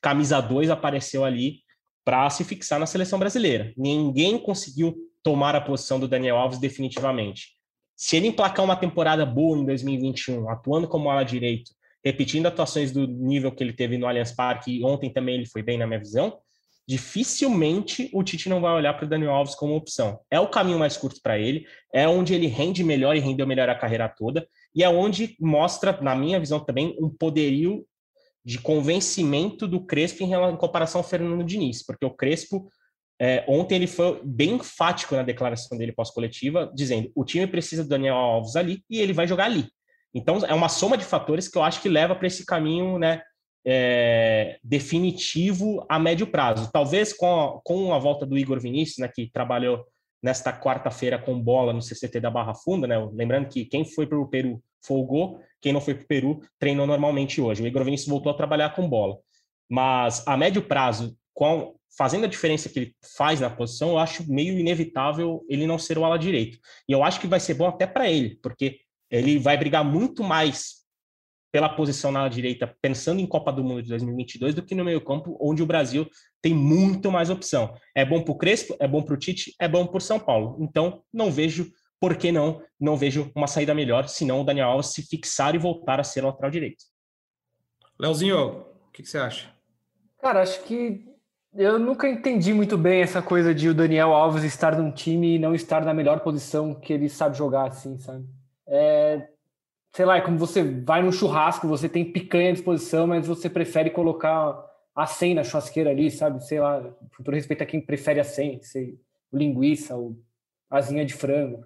camisa 2 apareceu ali para se fixar na seleção brasileira. Ninguém conseguiu tomar a posição do Daniel Alves definitivamente. Se ele emplacar uma temporada boa em 2021, atuando como ala direito, repetindo atuações do nível que ele teve no Allianz Parque, e ontem também ele foi bem na minha visão, dificilmente o Tite não vai olhar para o Daniel Alves como opção. É o caminho mais curto para ele, é onde ele rende melhor e rendeu melhor a carreira toda, e é onde mostra, na minha visão também, um poderio de convencimento do Crespo em, em comparação ao Fernando Diniz, porque o Crespo, é, ontem ele foi bem enfático na declaração dele pós-coletiva, dizendo o time precisa do Daniel Alves ali e ele vai jogar ali. Então é uma soma de fatores que eu acho que leva para esse caminho, né, é, definitivo a médio prazo. Talvez com a, com a volta do Igor Vinícius, né, que trabalhou nesta quarta-feira com bola no CCT da Barra Funda, né? Lembrando que quem foi para o Peru folgou, quem não foi para o Peru treinou normalmente hoje. O Igor Vinícius voltou a trabalhar com bola. Mas a médio prazo, com, fazendo a diferença que ele faz na posição, eu acho meio inevitável ele não ser o ala direito. E eu acho que vai ser bom até para ele, porque ele vai brigar muito mais pela posição na direita, pensando em Copa do Mundo de 2022, do que no meio-campo, onde o Brasil tem muito mais opção. É bom para o Crespo, é bom para o Tite, é bom para o São Paulo. Então, não vejo por que não? Não vejo uma saída melhor, senão o Daniel Alves se fixar e voltar a ser lateral direito. Leozinho, o que, que você acha? Cara, acho que eu nunca entendi muito bem essa coisa de o Daniel Alves estar num time e não estar na melhor posição que ele sabe jogar, assim, sabe? É, sei lá, é como você vai num churrasco, você tem picanha à disposição, mas você prefere colocar a 100 na churrasqueira ali, sabe? Sei lá, com todo respeito a quem prefere a 100, sei, o linguiça, o asinha de frango.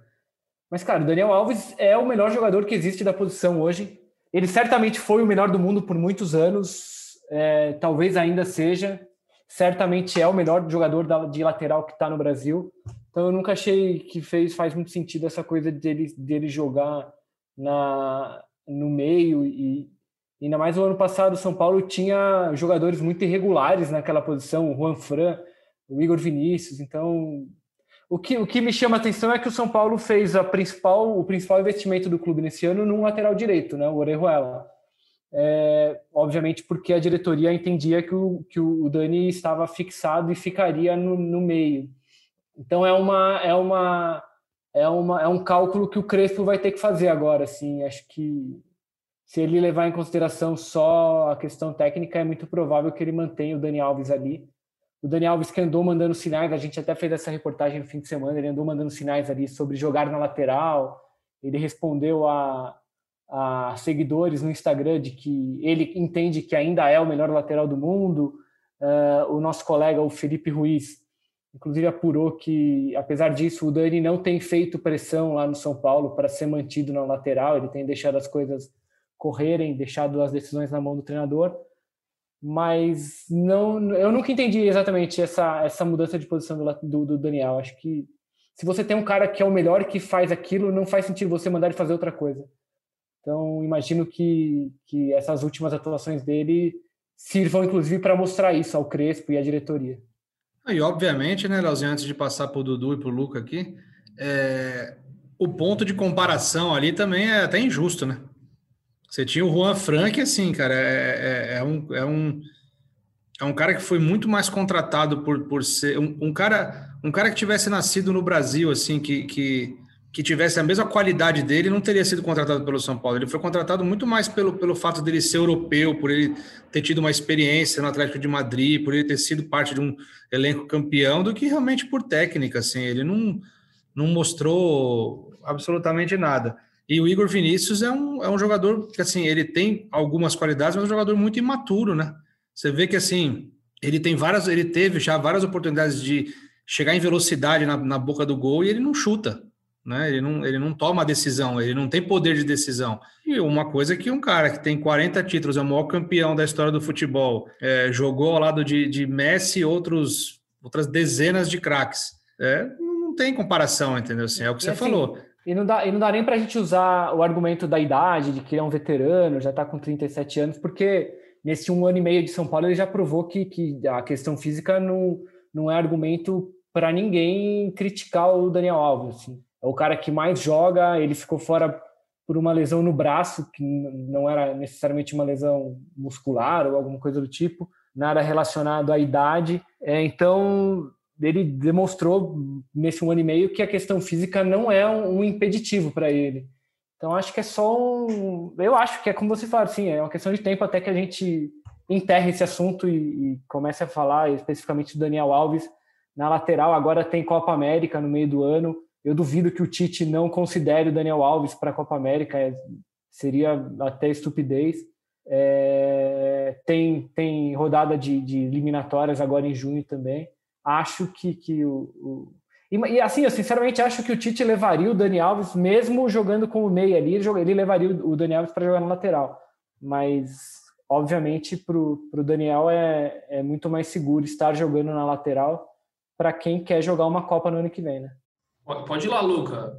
Mas, cara, o Daniel Alves é o melhor jogador que existe da posição hoje. Ele certamente foi o melhor do mundo por muitos anos, é, talvez ainda seja. Certamente é o melhor jogador de lateral que está no Brasil. Então eu nunca achei que fez faz muito sentido essa coisa dele, dele jogar na, no meio e ainda mais no ano passado o São Paulo tinha jogadores muito irregulares naquela posição, o Juan Fran, o Igor Vinícius, então o que, o que me chama a atenção é que o São Paulo fez a principal, o principal investimento do clube nesse ano num lateral direito, né, o Orejuela. É, obviamente porque a diretoria entendia que o, que o Dani estava fixado e ficaria no, no meio. Então é uma é uma é uma é um cálculo que o Crespo vai ter que fazer agora, assim. Acho que se ele levar em consideração só a questão técnica, é muito provável que ele mantenha o Dani Alves ali o Daniel Alves que andou mandando sinais, a gente até fez essa reportagem no fim de semana, ele andou mandando sinais ali sobre jogar na lateral, ele respondeu a, a seguidores no Instagram de que ele entende que ainda é o melhor lateral do mundo, uh, o nosso colega, o Felipe Ruiz, inclusive apurou que, apesar disso, o Dani não tem feito pressão lá no São Paulo para ser mantido na lateral, ele tem deixado as coisas correrem, deixado as decisões na mão do treinador, mas não, eu nunca entendi exatamente essa, essa mudança de posição do, do, do, Daniel. Acho que se você tem um cara que é o melhor que faz aquilo, não faz sentido você mandar ele fazer outra coisa. Então, imagino que, que essas últimas atuações dele sirvam, inclusive, para mostrar isso ao Crespo e à diretoria. E, obviamente, né, Leozinho, antes de passar para o Dudu e para o Luca aqui, é... o ponto de comparação ali também é até injusto, né? Você tinha o Juan Frank, assim, cara, é, é, é, um, é, um, é um cara que foi muito mais contratado por, por ser um, um cara um cara que tivesse nascido no Brasil, assim, que, que, que tivesse a mesma qualidade dele, não teria sido contratado pelo São Paulo. Ele foi contratado muito mais pelo, pelo fato dele ser europeu, por ele ter tido uma experiência no Atlético de Madrid, por ele ter sido parte de um elenco campeão, do que realmente por técnica, assim. Ele não, não mostrou absolutamente nada. E o Igor Vinícius é um, é um jogador que, assim, ele tem algumas qualidades, mas é um jogador muito imaturo, né? Você vê que, assim, ele tem várias, ele teve já várias oportunidades de chegar em velocidade na, na boca do gol e ele não chuta, né? Ele não, ele não toma decisão, ele não tem poder de decisão. E uma coisa que um cara que tem 40 títulos, é o maior campeão da história do futebol, é, jogou ao lado de, de Messi e outros, outras dezenas de craques. É, não tem comparação, entendeu? Assim, é o que você assim, falou e não dá, e não dá nem para a gente usar o argumento da idade, de que ele é um veterano, já está com 37 anos, porque nesse um ano e meio de São Paulo ele já provou que, que a questão física não, não é argumento para ninguém criticar o Daniel Alves. Assim. É o cara que mais joga, ele ficou fora por uma lesão no braço, que não era necessariamente uma lesão muscular ou alguma coisa do tipo, nada relacionado à idade. É, então, ele demonstrou nesse um ano e meio que a questão física não é um, impeditivo para ele. Então acho que é só um. Eu acho que é como você fala, assim, é uma questão de tempo até que a gente enterre esse assunto e, e comece a falar especificamente do Daniel Alves na lateral. Agora tem Copa América no meio do ano. Eu duvido que o Tite não considere o Daniel Alves para a Copa América, é, seria até estupidez. É, tem, tem rodada de, de eliminatórias agora em junho também acho que, que o, o... E, e, assim, eu sinceramente acho que o Tite levaria o Dani Alves, mesmo jogando com o meia ali, ele levaria o Dani Alves para jogar na lateral. Mas, obviamente, para o Daniel é, é muito mais seguro estar jogando na lateral para quem quer jogar uma Copa no ano que vem, né? Pode ir lá, Luca.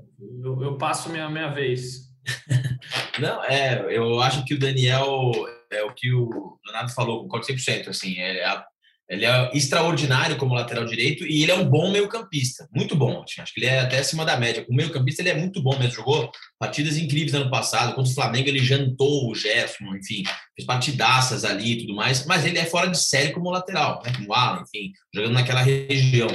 Eu, eu passo minha, minha vez. Não, é, eu acho que o Daniel é o que o Leonardo falou, concordo 100%. Assim, é ele é extraordinário como lateral direito e ele é um bom meio-campista, muito bom. Acho que ele é até acima da média. Como meio-campista, ele é muito bom mesmo. Jogou partidas incríveis ano passado. Contra o Flamengo, ele jantou o Gerson, enfim, fez partidaças ali e tudo mais. Mas ele é fora de série como lateral, né? como ala, enfim, jogando naquela região.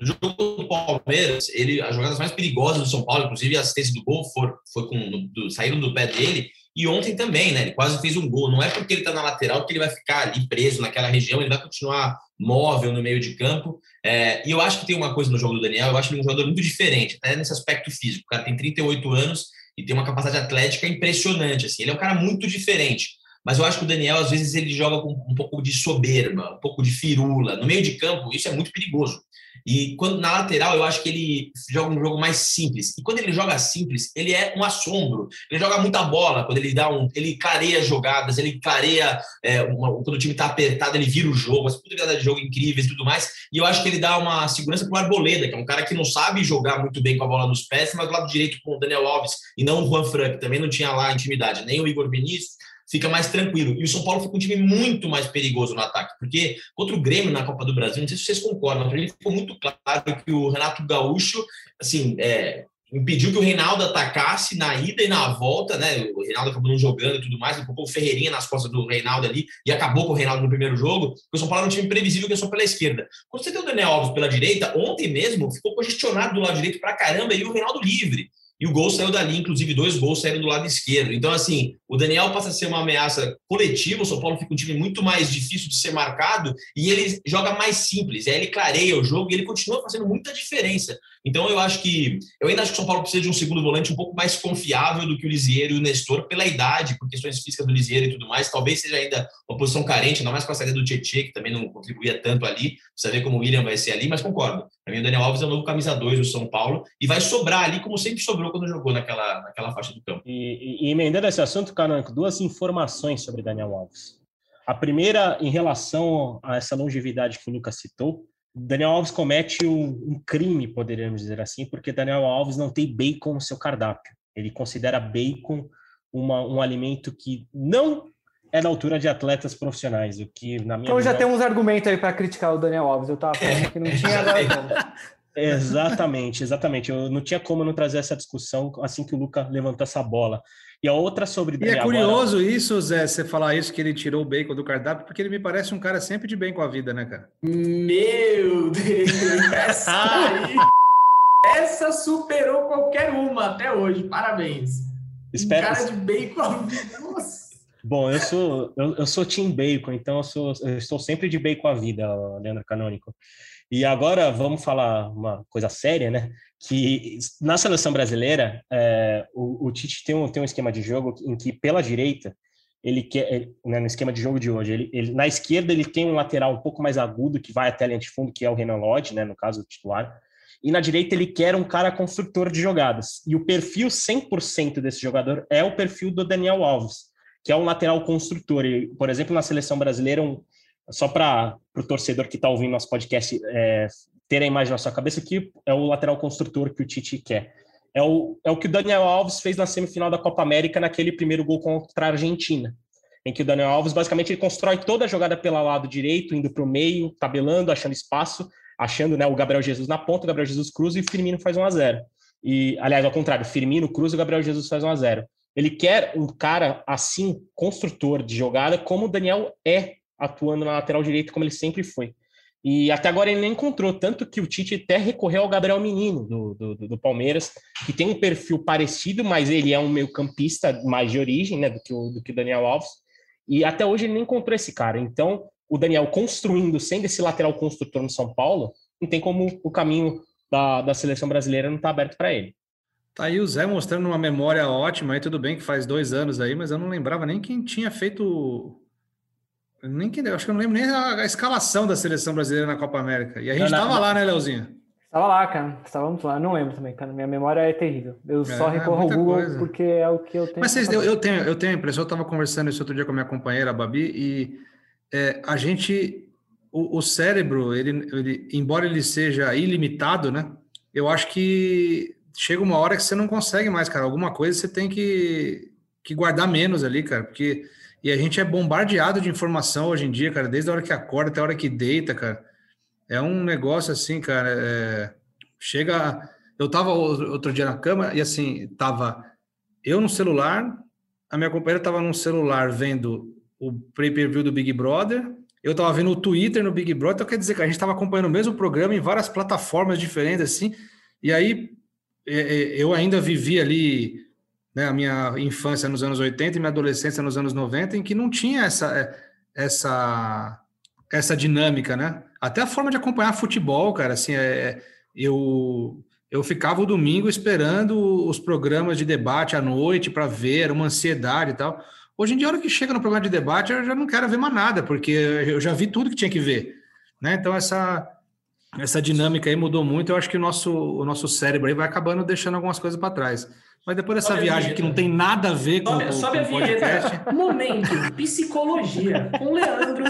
No jogo do Palmeiras, ele, as jogadas mais perigosas do São Paulo, inclusive a assistência do gol, for, foi com, do, saíram do pé dele. E ontem também, né? Ele quase fez um gol. Não é porque ele está na lateral que ele vai ficar ali preso naquela região, ele vai continuar móvel no meio de campo. É, e eu acho que tem uma coisa no jogo do Daniel, eu acho ele um jogador muito diferente, até nesse aspecto físico. O cara tem 38 anos e tem uma capacidade atlética impressionante. Assim. Ele é um cara muito diferente. Mas eu acho que o Daniel, às vezes, ele joga com um pouco de soberba, um pouco de firula. No meio de campo, isso é muito perigoso. E quando na lateral, eu acho que ele joga um jogo mais simples. E quando ele joga simples, ele é um assombro. Ele joga muita bola. Quando ele dá um, ele clareia jogadas, ele clareia é, uma, quando o time está apertado, ele vira o jogo, as possibilidades de jogo incríveis e tudo mais. E eu acho que ele dá uma segurança para o Arboleda, que é um cara que não sabe jogar muito bem com a bola nos pés, mas do lado direito com o Daniel Alves e não o Juan Fran, que também não tinha lá intimidade, nem o Igor Vinícius fica mais tranquilo. E o São Paulo fica um time muito mais perigoso no ataque, porque contra o Grêmio na Copa do Brasil, não sei se vocês concordam, mas para mim ficou muito claro que o Renato Gaúcho, assim, é, impediu que o Reinaldo atacasse na ida e na volta, né? O Reinaldo acabou não jogando e tudo mais, colocou o Ferreirinha nas costas do Reinaldo ali e acabou com o Reinaldo no primeiro jogo, o São Paulo era um time previsível que é só pela esquerda. Quando você tem o Daniel Alves pela direita, ontem mesmo ficou congestionado do lado direito pra caramba e o Reinaldo livre. E o gol saiu dali, inclusive dois gols saíram do lado esquerdo. Então, assim, o Daniel passa a ser uma ameaça coletiva, o São Paulo fica um time muito mais difícil de ser marcado e ele joga mais simples. Aí ele clareia o jogo e ele continua fazendo muita diferença. Então, eu acho que. Eu ainda acho que o São Paulo precisa de um segundo volante um pouco mais confiável do que o Lisieiro e o Nestor, pela idade, por questões físicas do Lisieiro e tudo mais. Talvez seja ainda uma posição carente, ainda mais com a saída do Tietchan, que também não contribuía tanto ali. Precisa ver como o William vai ser ali, mas concordo. Para mim, o Daniel Alves é o novo camisa 2 do São Paulo e vai sobrar ali, como sempre sobrou quando jogou naquela, naquela faixa do campo. E, e, e emendando esse assunto, Canônico, duas informações sobre Daniel Alves. A primeira, em relação a essa longevidade que o Lucas citou, Daniel Alves comete um, um, crime, poderíamos dizer assim, porque Daniel Alves não tem bacon no seu cardápio. Ele considera bacon uma, um alimento que não é da altura de atletas profissionais, o que na minha Então já tem uns argumentos aí para criticar o Daniel Alves. Eu tava falando que não tinha agora. exatamente, exatamente. Eu não tinha como não trazer essa discussão assim que o Luca levantou essa bola. E a outra sobre. E é curioso agora... isso, Zé, você falar isso, que ele tirou o bacon do cardápio, porque ele me parece um cara sempre de bem com a vida, né, cara? Meu Deus! Essa aí. essa superou qualquer uma até hoje. Parabéns. Espero... Um cara de bem com a vida. Nossa. Bom, eu sou eu, eu sou Team Bacon, então eu, sou, eu estou sempre de bem com a vida, Leandro Canônico. E agora vamos falar uma coisa séria, né? Que na seleção brasileira, é, o, o, Tite tem um, tem um esquema de jogo em que, pela direita, ele quer, né, no esquema de jogo de hoje, ele, ele, na esquerda ele tem um lateral um pouco mais agudo, que vai até a linha de fundo, que é o Renan Lodge, né, no caso, o titular. E na direita ele quer um cara construtor de jogadas. E o perfil 100% desse jogador é o perfil do Daniel Alves, que é um lateral construtor. E, por exemplo, na seleção brasileira, um, só para o torcedor que está ouvindo nosso podcast é, ter a imagem na sua cabeça, que é o lateral construtor que o Tite quer. É o, é o que o Daniel Alves fez na semifinal da Copa América, naquele primeiro gol contra a Argentina, em que o Daniel Alves, basicamente, ele constrói toda a jogada pelo lado direito, indo para o meio, tabelando, achando espaço, achando né, o Gabriel Jesus na ponta, o Gabriel Jesus cruza e o Firmino faz 1 a 0 E, aliás, ao contrário, Firmino cruza e o Gabriel Jesus faz 1 a 0 Ele quer um cara assim, construtor de jogada, como o Daniel é atuando na lateral direita como ele sempre foi. E até agora ele nem encontrou, tanto que o Tite até recorreu ao Gabriel Menino, do, do, do Palmeiras, que tem um perfil parecido, mas ele é um meio campista mais de origem né, do, que o, do que Daniel Alves. E até hoje ele nem encontrou esse cara. Então, o Daniel construindo, sendo esse lateral construtor no São Paulo, não tem como o caminho da, da seleção brasileira não estar tá aberto para ele. Tá aí o Zé mostrando uma memória ótima, aí tudo bem que faz dois anos aí, mas eu não lembrava nem quem tinha feito nem que, acho que eu não lembro nem a, a, escalação da seleção brasileira na Copa América. E a gente estava lá, né, Leozinho? Estava lá, cara. Estávamos lá. Não lembro também, cara. Minha memória é terrível. Eu é, só recorro ao Google coisa. porque é o que eu tenho. Mas vocês, eu, eu, tenho, eu tenho a impressão, eu estava conversando isso outro dia com a minha companheira, a Babi, e é, a gente, o, o cérebro, ele, ele, embora ele seja ilimitado, né? Eu acho que chega uma hora que você não consegue mais, cara. Alguma coisa você tem que, que guardar menos ali, cara, porque e a gente é bombardeado de informação hoje em dia, cara, desde a hora que acorda até a hora que deita, cara. É um negócio assim, cara. É... Chega. Eu tava outro dia na cama e assim, tava eu no celular, a minha companheira tava no celular vendo o pay-per-view do Big Brother eu estava vendo o Twitter no Big Brother, então quer dizer que a gente estava acompanhando o mesmo programa em várias plataformas diferentes, assim, e aí é, é, eu ainda vivi ali né, a minha infância nos anos 80 e minha adolescência nos anos 90, em que não tinha essa, é, essa, essa dinâmica, né? Até a forma de acompanhar futebol, cara, assim, é, eu, eu ficava o domingo esperando os programas de debate à noite para ver, era uma ansiedade e tal. Hoje em dia, a hora que chega no programa de debate, eu já não quero ver mais nada, porque eu já vi tudo que tinha que ver, né? Então, essa, essa dinâmica aí mudou muito. Eu acho que o nosso, o nosso cérebro aí vai acabando deixando algumas coisas para trás. Mas depois dessa sobe viagem que não tem nada a ver com, sobe, sobe com a vinheta. Momento Psicologia com Leandro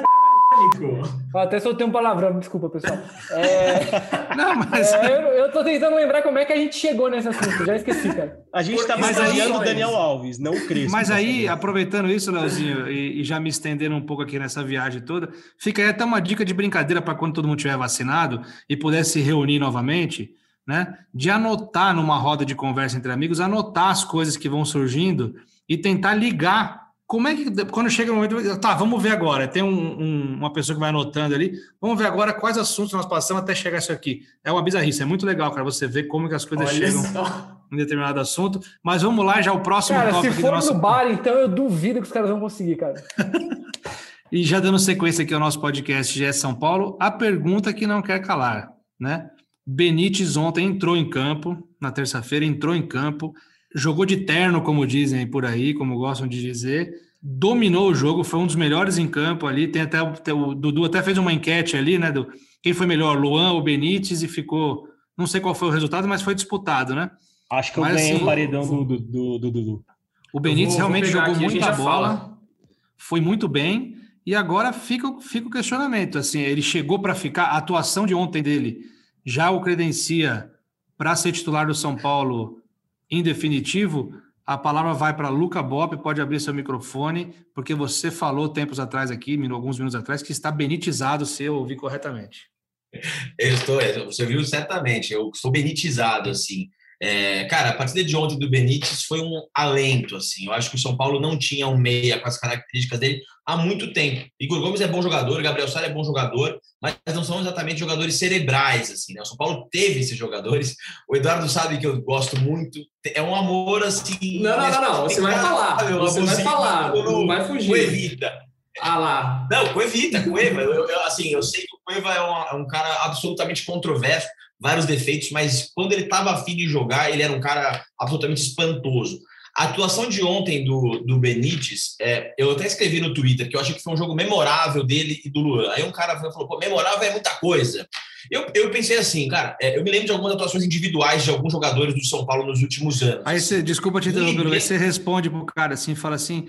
Até soltei um palavrão, desculpa, pessoal. É... Não, mas. É, eu, eu tô tentando lembrar como é que a gente chegou nesse assunto, já esqueci, cara. A gente tá Mas aí- o Daniel Alves, não o Crespo. Mas aí, aproveitando isso, Leozinho, e, e já me estendendo um pouco aqui nessa viagem toda, fica aí até uma dica de brincadeira para quando todo mundo tiver vacinado e puder se reunir novamente, né? De anotar numa roda de conversa entre amigos, anotar as coisas que vão surgindo e tentar ligar. Como é que, quando chega o momento, tá, vamos ver agora. Tem um- um- uma pessoa que vai anotando ali, vamos ver agora quais assuntos nós passamos até chegar isso aqui. É uma bizarrice, é muito legal, cara, você ver como que as coisas Olha chegam só. em determinado assunto. Mas vamos lá, já o próximo Cara, se tópico do for nosso no bar, então eu duvido que os caras vão conseguir, cara. E já dando sequência aqui ao nosso podcast GE São Paulo, a pergunta que não quer calar, né? Benítez ontem entrou em campo, na terça-feira entrou em campo, jogou de terno, como dizem por aí, como gostam de dizer, dominou o jogo, foi um dos melhores em campo ali, tem até tem o Dudu até fez uma enquete ali, né, do quem foi melhor, Luan ou Benítez e ficou, não sei qual foi o resultado, mas foi disputado, né? Acho que eu Mas, ganhei assim, o paredão do do- do do Dudu. O Benítez vou- vou realmente pegar jogou aqui, gente muita bola, fala. foi muito bem, e agora fica, o- fica o questionamento. Assim, ele chegou para ficar, a atuação de ontem dele já o credencia para ser titular do São Paulo em definitivo. A palavra vai para Luca Bop, pode abrir seu microfone, porque você falou tempos atrás aqui, alguns minutos atrás, que está benitizado, se eu ouvi corretamente. Eu estou, é, você viu certamente, eu estou benitizado, assim. É, cara, a partida de ontem do Benítez foi um alento, assim. Eu acho que o São Paulo não tinha um meia com as características dele há muito tempo. Igor Gomes é bom jogador, Gabriel Sara é bom jogador, mas não são exatamente jogadores cerebrais, assim, né? O São Paulo teve esses jogadores. O Eduardo sabe que eu gosto muito. É um amor, assim... Não, não, não, não. Você vai falar. Você vai falar. Não vai fugir. Evita. Ah lá. Não, Cuevita, Cueva. Eu, eu, assim, eu sei o Cueva é, uma- é um cara absolutamente controverso, vários defeitos, mas quando ele estava afim de jogar, ele era um cara absolutamente espantoso. A atuação de ontem do, do Benítez, é, eu até escrevi no Twitter que eu achei que foi um jogo memorável dele e do Luan. Aí um cara falou, pô, memorável é muita coisa. Eu, eu pensei assim, cara, é, eu me lembro de algumas atuações individuais de alguns jogadores do São Paulo nos últimos anos. Aí você, desculpa te interromper, aí você responde pro cara assim, fala assim,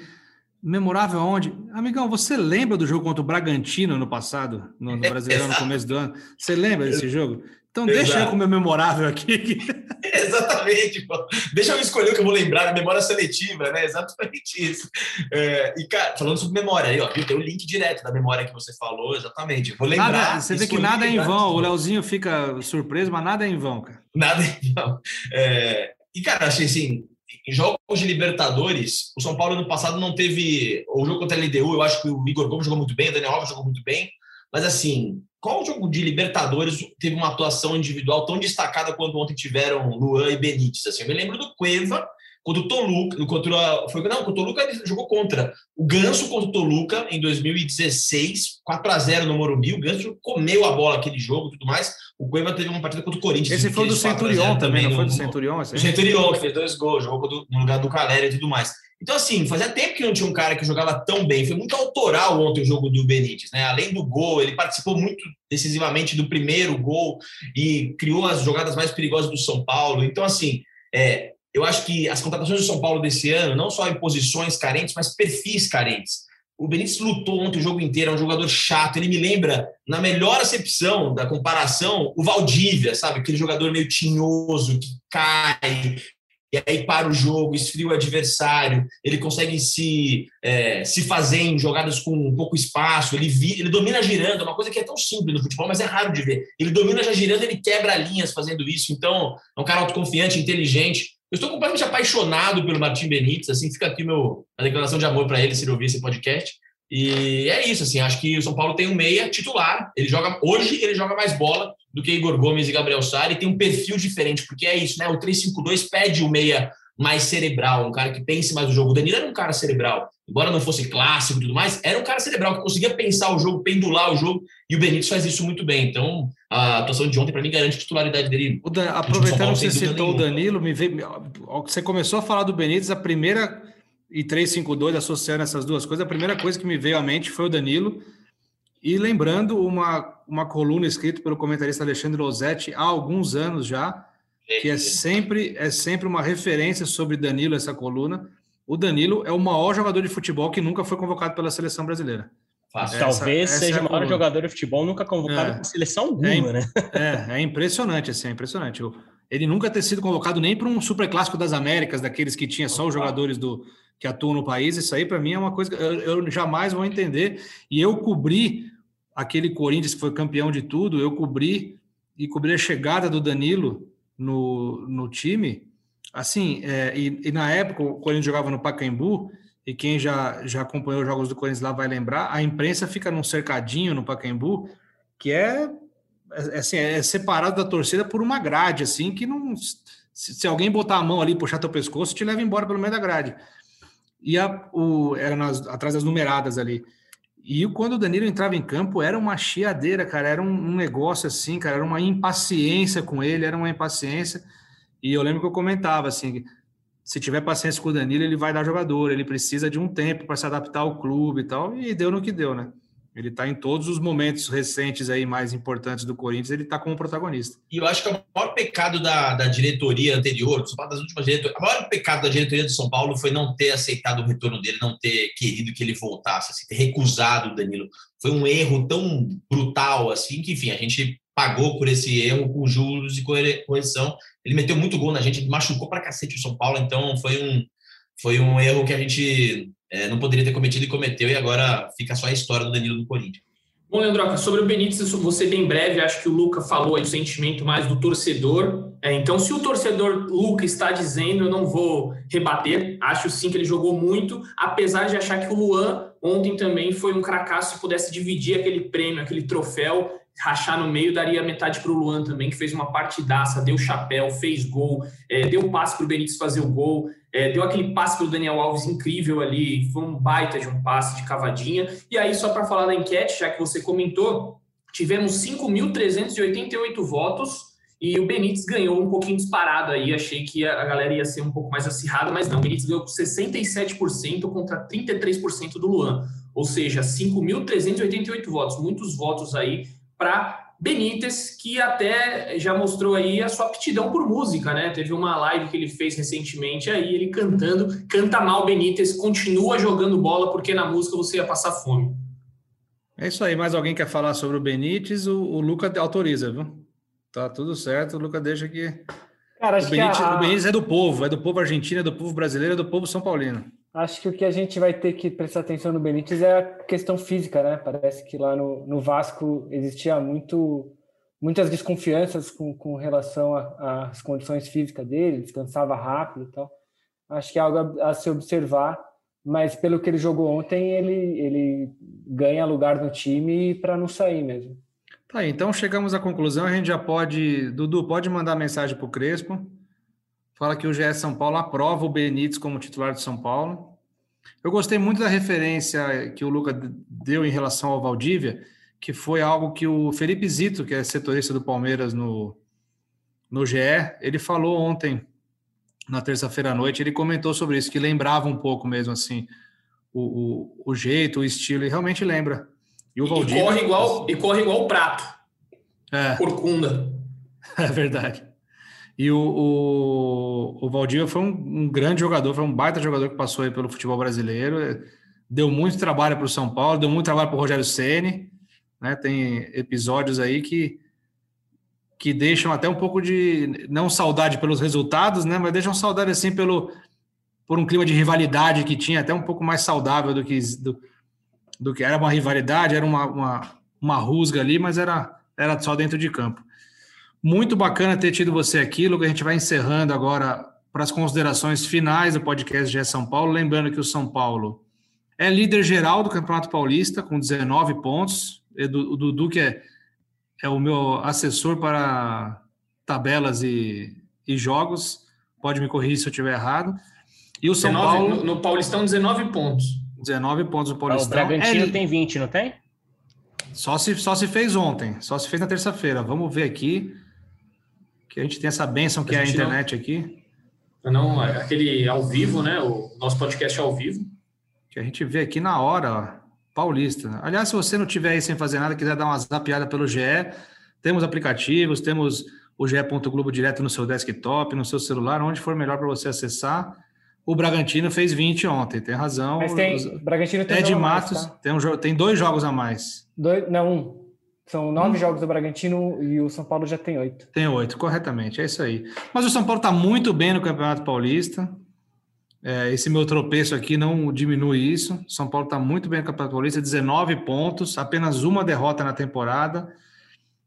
memorável aonde? Amigão, você lembra do jogo contra o Bragantino no passado, no, no Brasileirão, no Exato. começo do ano? Você lembra desse jogo? Então deixa eu Exato. com o meu memorável aqui. Exatamente. pô. Deixa eu escolher o que eu vou lembrar, memória seletiva, né? Exatamente isso. É, e, cara, falando sobre memória aí, ó, viu? Tem o link direto da memória que você falou, exatamente. Eu Vou lembrar. Nada, você vê que nada é em vão. O Leozinho fica surpreso, mas nada é em vão, cara. Nada em vão. É, e, cara, achei assim, em jogos de Libertadores, o São Paulo ano passado não teve. O jogo contra a LDU, eu acho que o Igor Gomes jogou muito bem, o Daniel Alves jogou muito bem, mas assim. Qual jogo de Libertadores teve uma atuação individual tão destacada quanto ontem tiveram Luan e Benítez? Assim, eu me lembro do Cueva contra o Toluca, contra, foi, não, contra o Toluca ele jogou contra o Ganso contra o Toluca em 2016, 4 a 0 no Morumbi. O Ganso comeu a bola aquele jogo e tudo mais. O Cueva teve uma partida contra o Corinthians. Esse foi do fez 4 a 0 Centurion também, não no- foi do Centurion? Esse o? Centurion, que fez dois gols, jogou do- no lugar do Caleri e tudo mais. Então, assim, fazia tempo que não tinha um cara que jogava tão bem. Foi muito autoral ontem o jogo do Benítez, né? Além do gol, ele participou muito decisivamente do primeiro gol e criou as jogadas mais perigosas do São Paulo. Então, assim, é, eu acho que as contratações do São Paulo desse ano, não só em posições carentes, mas perfis carentes. O Benítez lutou ontem o jogo inteiro, é um jogador chato. Ele me lembra, na melhor acepção da comparação, o Valdívia, sabe? Aquele jogador meio tinhoso, que cai, e aí para o jogo, esfria o adversário, ele consegue se, é, se fazer em jogadas com pouco espaço, ele, ele domina girando, é uma coisa que é tão simples no futebol, mas é raro de ver. Ele domina já girando, ele quebra linhas fazendo isso, então é um cara autoconfiante, inteligente. Eu estou completamente apaixonado pelo Martim Benítez, assim, fica aqui meu, a declaração de amor para ele, se ele ouvir esse podcast. E é isso, assim, acho que o São Paulo tem um meia titular. Ele joga hoje ele joga mais bola do que Igor Gomes e Gabriel Sara e tem um perfil diferente, porque é isso, né? O 3-5-2 pede o meia mais cerebral, um cara que pense mais o jogo. O Danilo era um cara cerebral, embora não fosse clássico e tudo mais, era um cara cerebral que conseguia pensar o jogo, pendular o jogo, e o Benítez faz isso muito bem. Então, a atuação de ontem, para mim, garante a titularidade dele. Dan, aproveitando que você citou o Danilo, me veio, você começou a falar do Benítez, a primeira e 352 associando essas duas coisas, a primeira coisa que me veio à mente foi o Danilo. E lembrando uma, uma coluna escrita pelo comentarista Alexandre Losetti há alguns anos já, que é sempre, é sempre uma referência sobre Danilo, essa coluna. O Danilo é o maior jogador de futebol que nunca foi convocado pela seleção brasileira. Essa, Talvez essa seja é o maior jogador de futebol nunca convocado é. pela seleção alguma, é, né? É, é impressionante, assim, é impressionante. Ele nunca ter sido convocado nem para um super clássico das Américas, daqueles que tinha só os jogadores do, que atuam no país. Isso aí, para mim, é uma coisa que eu, eu jamais vou entender. E eu cobri aquele Corinthians que foi campeão de tudo, eu cobri e cobri a chegada do Danilo no, no time. Assim, é, e, e, na época o Corinthians jogava no Pacaembu, e quem já, já acompanhou os jogos do Corinthians lá vai lembrar, a imprensa fica num cercadinho no Pacaembu, que é, é, assim, é separado da torcida por uma grade, assim, que não. Se, se alguém botar a mão ali, puxar teu pescoço, te leva embora pelo meio da grade. E a, o, era nas, atrás das numeradas ali. E quando o Danilo entrava em campo, era uma chiadeira, cara. Era um, um, negócio assim, cara. Era uma impaciência com ele, era uma impaciência. E eu lembro que eu comentava assim: se tiver paciência com o Danilo, ele vai dar jogador. Ele precisa de um tempo para se adaptar ao clube e tal. E deu no que deu, né? Ele está em todos os momentos recentes aí mais importantes do Corinthians, ele está como protagonista. E eu acho que o maior pecado da, da diretoria anterior, das últimas diretorias, o maior pecado da diretoria do São Paulo foi não ter aceitado o retorno dele, não ter querido que ele voltasse, assim, ter recusado o Danilo. Foi um erro tão brutal assim que, enfim, a gente pagou por esse erro com juros e correção. Ele meteu muito gol na gente, machucou para cacete o São Paulo, então foi um, foi um erro que a gente é, não poderia ter cometido e cometeu, e agora fica só a história do Danilo do Corinthians. Bom, Leandroca, sobre o Benítez, você bem breve, acho que o Luca falou aí o sentimento mais do torcedor. É, então, se o torcedor Luca está dizendo, eu não vou rebater. Acho sim que ele jogou muito, apesar de achar que o Luan ontem também foi um cracaço se pudesse dividir aquele prêmio, aquele troféu rachar no meio, daria metade para o Luan também, que fez uma partidaça, deu chapéu, fez gol, é, deu passe para o Benítez fazer o gol, é, deu aquele passe para o Daniel Alves incrível ali, foi um baita de um passe de cavadinha. E aí, só para falar da enquete, já que você comentou, tivemos 5.388 votos e o Benítez ganhou um pouquinho disparado aí. Achei que a galera ia ser um pouco mais acirrada, mas não. O Benítez ganhou com 67% contra 33% do Luan. Ou seja, 5.388 votos, muitos votos aí para Benítez, que até já mostrou aí a sua aptidão por música, né? Teve uma live que ele fez recentemente aí, ele cantando, canta mal Benítez, continua jogando bola porque na música você ia passar fome. É isso aí, mais alguém quer falar sobre o Benítez? O, o Luca autoriza, viu? Tá tudo certo, Luca deixa que. Cara, acho o Benítez, que a... o Benítez é do povo, é do povo argentino, é do povo brasileiro, é do povo são paulino. Acho que o que a gente vai ter que prestar atenção no Benítez é a questão física, né? Parece que lá no, no Vasco existia muito, muitas desconfianças com, com relação às condições físicas dele, descansava rápido e tal. Acho que é algo a, a, se observar, mas pelo que ele jogou ontem, ele, ele ganha lugar no time para não sair mesmo. Tá, então chegamos à conclusão, a gente já pode. Dudu, pode mandar mensagem para o Crespo fala que o GE São Paulo aprova o Benítez como titular de São Paulo. Eu gostei muito da referência que o Luca deu em relação ao Valdívia, que foi algo que o Felipe Zito, que é setorista do Palmeiras no, no GE, ele falou ontem, na terça-feira à noite, ele comentou sobre isso, que lembrava um pouco mesmo assim o, o, o jeito, o estilo, e realmente lembra. E, o Valdívia, e corre igual e corre igual o prato. É. Corcunda. É verdade. E o, o, o Valdívia foi um, um, grande jogador, foi um baita jogador que passou aí pelo futebol brasileiro. Deu muito trabalho para o São Paulo, deu muito trabalho para o Rogério Ceni. Né? Tem episódios aí que, que deixam até um pouco de não saudade pelos resultados, né? Mas deixam saudade assim pelo por um clima de rivalidade que tinha, até um pouco mais saudável do que do, do que era uma rivalidade, era uma, uma, uma rusga ali, mas era, era só dentro de campo. Muito bacana ter tido você aqui, Lucas. A gente vai encerrando agora para as considerações finais do podcast de São Paulo. Lembrando que o São Paulo É líder geral do Campeonato Paulista, com 19 pontos. O Dudu, que é, é o meu assessor para tabelas e, e jogos, pode me corrigir se eu estiver errado. E o São 19, Paulo. No, no Paulistão, 19 pontos. 19 pontos no Paulistão. O Bragantino É, tem 20, não tem? Só se, só se fez ontem, só se fez na terça-feira. Vamos ver aqui. Que a gente tem essa benção que é a não- internet aqui. Não, é aquele ao vivo, né? O nosso podcast é ao vivo. Que a gente vê aqui na hora, ó. Paulista. Aliás, se você não tiver aí sem fazer nada, quiser dar uma zapiada pelo GE, temos aplicativos, temos o GE.globo direto no seu desktop, no seu celular, onde for melhor para você acessar. O Bragantino fez 20 ontem, tem razão. Mas tem. Os- O Bragantino tem Ed jogo a mais, Matos tá? tem, um, tem dois jogos a mais. Dois, não, um. São nove jogos do Bragantino e o São Paulo já tem oito. Tem oito, corretamente, é isso aí. Mas o São Paulo está muito bem no Campeonato Paulista. É, esse meu tropeço aqui não diminui isso. São Paulo está muito bem no Campeonato Paulista, 19 pontos, apenas uma derrota na temporada.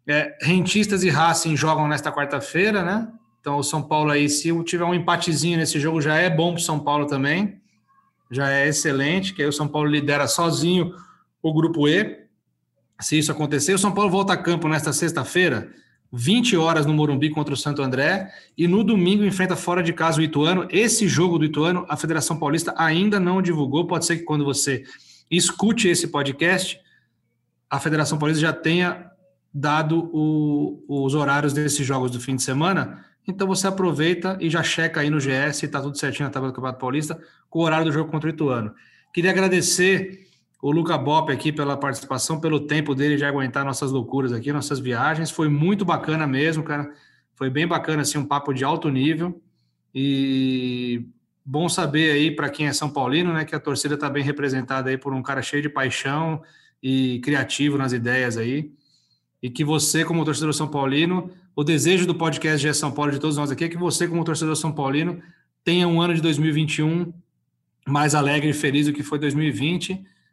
É, rentistas e Racing jogam nesta quarta-feira, né? Então o São Paulo aí, se tiver um empatezinho nesse jogo, já é bom para o São Paulo também. Já é excelente, que aí o São Paulo lidera sozinho o grupo E. Se isso acontecer, o São Paulo volta a campo nesta sexta-feira, 20 horas no Morumbi contra o Santo André, e no domingo enfrenta fora de casa o Ituano. Esse jogo do Ituano, a Federação Paulista ainda não divulgou. Pode ser que quando você escute esse podcast, a Federação Paulista já tenha dado o- os horários desses jogos do fim de semana. Então você aproveita e já checa aí no GS se está tudo certinho na tabela do Campeonato Paulista com o horário do jogo contra o Ituano. Queria agradecer o Luca Bop aqui pela participação, pelo tempo dele de aguentar nossas loucuras aqui, nossas viagens. Foi muito bacana mesmo, cara. Foi bem bacana, assim, um papo de alto nível. E bom saber aí para quem é São Paulino, né, que a torcida está bem representada aí por um cara cheio de paixão e criativo nas ideias aí. E que você, como torcedor São Paulino, o desejo do podcast GE São Paulo de todos nós aqui é que você, como torcedor São Paulino, tenha um ano de 2021 mais alegre e feliz do que foi 2020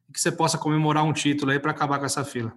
e que você possa comemorar um título aí para acabar com essa fila.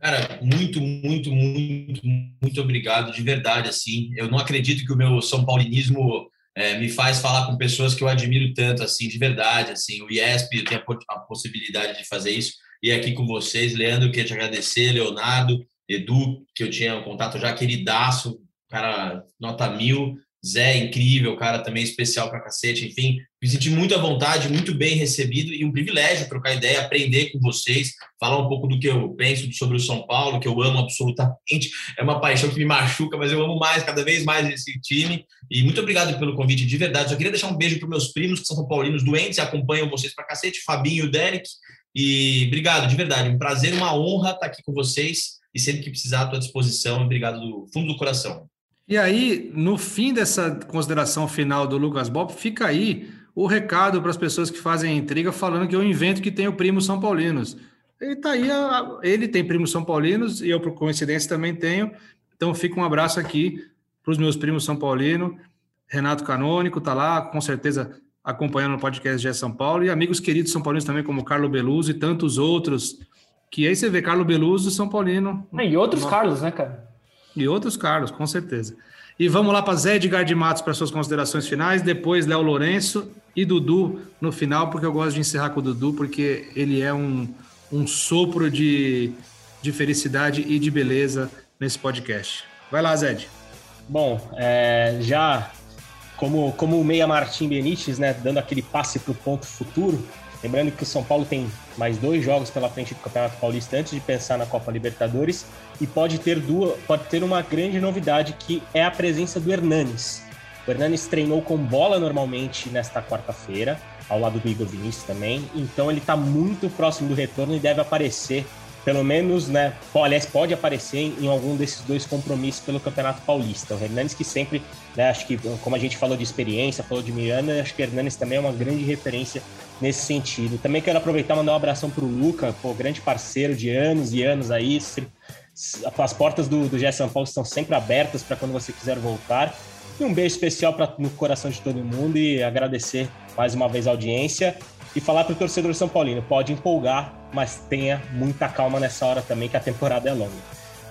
Cara, muito, muito, muito, muito obrigado, de verdade, assim. Eu não acredito que o meu São Paulinismo é, me faz falar com pessoas que eu admiro tanto, assim, de verdade, assim. O IESP, po- a possibilidade de fazer isso. E aqui com vocês, Leandro, queria te agradecer, Leonardo, Edu, que eu tinha um contato já, queridaço, cara, nota mil. Zé, incrível, cara, também especial pra cacete. Enfim, me senti muito à vontade, muito bem recebido e um privilégio trocar ideia, aprender com vocês, falar um pouco do que eu penso sobre o São Paulo, que eu amo absolutamente. É uma paixão que me machuca, mas eu amo mais, cada vez mais esse time. E muito obrigado pelo convite, de verdade. Só queria deixar um beijo para meus primos que são São Paulinos doentes e acompanham vocês pra cacete, Fabinho e o Derek. E obrigado, de verdade. Um prazer, uma honra estar aqui com vocês e sempre que precisar, à tua disposição. Obrigado do fundo do coração. E aí, no fim dessa consideração final do Lucas Bob, fica aí o recado para as pessoas que fazem intriga falando que eu invento que tenho primos São Paulinos. Ele tá aí, ele tem primos São Paulinos e eu, por coincidência, também tenho. Então fica um abraço aqui para os meus primos São Paulino. Renato Canônico tá lá, com certeza acompanhando o podcast GE São Paulo, e amigos queridos São Paulinos também, como Carlo Beluso e tantos outros. Que aí você vê Carlo Beluso, São Paulino. Ah, E outros Carlos, né, cara? E outros Carlos, com certeza. E vamos lá para Zé Edgar de Matos para suas considerações finais, depois Léo Lourenço e Dudu no final, porque eu gosto de encerrar com o Dudu, porque ele é um, um sopro de, de felicidade e de beleza nesse podcast. Vai lá, Zed. Bom, é, já como, como o Meia Martim Benítez, né, dando aquele passe para o ponto futuro, lembrando que o São Paulo tem mais dois jogos pela frente do Campeonato Paulista antes de pensar na Copa Libertadores. E pode ter duas, pode ter uma grande novidade que é a presença do Hernanes. O Hernanes treinou com bola normalmente nesta quarta-feira, ao lado do Igor Vinícius também, então ele está muito próximo do retorno e deve aparecer pelo menos, né, aliás, pode aparecer em, em algum desses dois compromissos pelo Campeonato Paulista. O Hernanes que sempre, né, acho que como a gente falou de experiência, falou de Miranda, acho que o Hernanes também é uma grande referência nesse sentido. Também quero aproveitar e mandar um abração pro Luca, pô, grande parceiro de anos e anos aí. As portas do, do GE São Paulo estão sempre abertas para quando você quiser voltar. E um beijo especial pra, no coração de todo mundo e agradecer mais uma vez a audiência e falar para o torcedor São Paulino: pode empolgar, mas tenha muita calma nessa hora também, que a temporada é longa.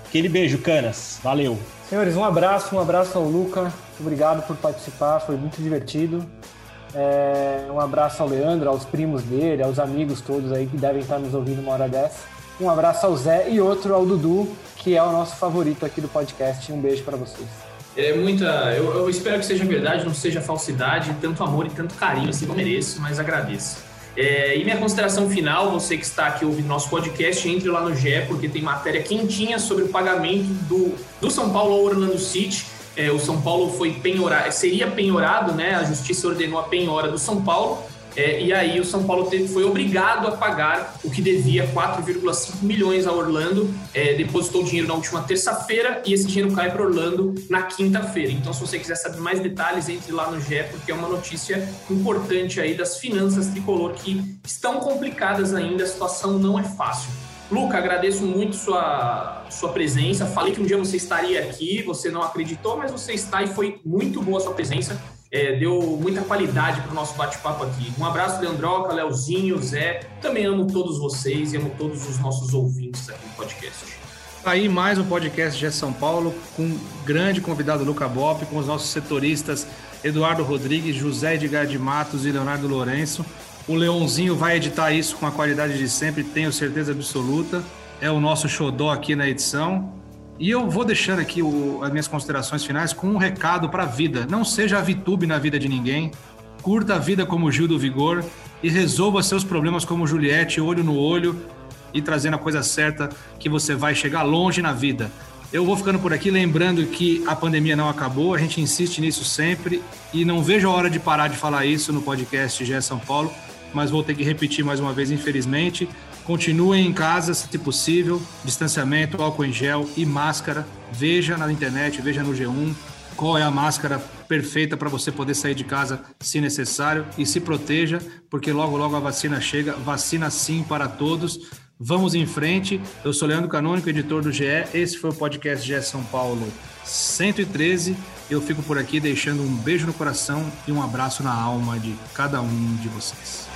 Aquele beijo, Canas. Valeu. Senhores, um abraço, um abraço ao Luca. Muito obrigado por participar, foi muito divertido. É, um abraço ao Leandro, aos primos dele, aos amigos todos aí que devem estar nos ouvindo uma hora dessa. Um abraço ao Zé e outro ao Dudu, que é o nosso favorito aqui do podcast. Um beijo para vocês. É muita. Eu, eu, espero que seja verdade, não seja falsidade, tanto amor e tanto carinho assim que eu mereço, mas agradeço. É, e minha consideração final, você que está aqui ouvindo nosso podcast, entre lá no GE, porque tem matéria quentinha sobre o pagamento do, do São Paulo ao Orlando City. É, o São Paulo foi penhorado, seria penhorado, né? A justiça ordenou a penhora do São Paulo. É, e aí o São Paulo teve, foi obrigado a pagar o que devia 4,5 milhões a Orlando, é, depositou o dinheiro na última terça-feira e esse dinheiro cai para Orlando na quinta-feira. Então, se você quiser saber mais detalhes, entre lá no GE, porque é uma notícia importante aí das finanças tricolor que estão complicadas ainda, a situação não é fácil. Luca, agradeço muito sua, sua presença. Falei que um dia você estaria aqui, você não acreditou, mas você está e foi muito boa a sua presença é, deu muita qualidade para o nosso bate-papo aqui. Um abraço, Leandroca, Leozinho, Zé. Também amo todos vocês e amo todos os nossos ouvintes aqui no podcast. Tá aí mais um podcast de São Paulo com um grande convidado Luca Bop, com os nossos setoristas Eduardo Rodrigues, José Edgar de Matos e Leonardo Lourenço. O Leãozinho vai editar isso com a qualidade de sempre, tenho certeza absoluta. É o nosso xodó aqui na edição. E eu vou deixando aqui o, as minhas considerações finais com um recado para a vida. Não seja a VTube na vida de ninguém. Curta a vida como Gil do Vigor e resolva seus problemas como Juliette, olho no olho e trazendo a coisa certa que você vai chegar longe na vida. Eu vou ficando por aqui lembrando que a pandemia não acabou, a gente insiste nisso sempre e não vejo a hora de parar de falar isso no podcast GE São Paulo, mas vou ter que repetir mais uma vez, infelizmente. Continuem em casa, se possível, distanciamento, álcool em gel e máscara. Veja na internet, veja no G1 qual é a máscara perfeita para você poder sair de casa se necessário e se proteja, porque logo logo a vacina chega, vacina sim para todos. Vamos em frente. Eu sou Leandro Canônico, editor do GE. Esse foi o podcast GE São Paulo 113. Eu fico por aqui deixando um beijo no coração e um abraço na alma de cada um de vocês.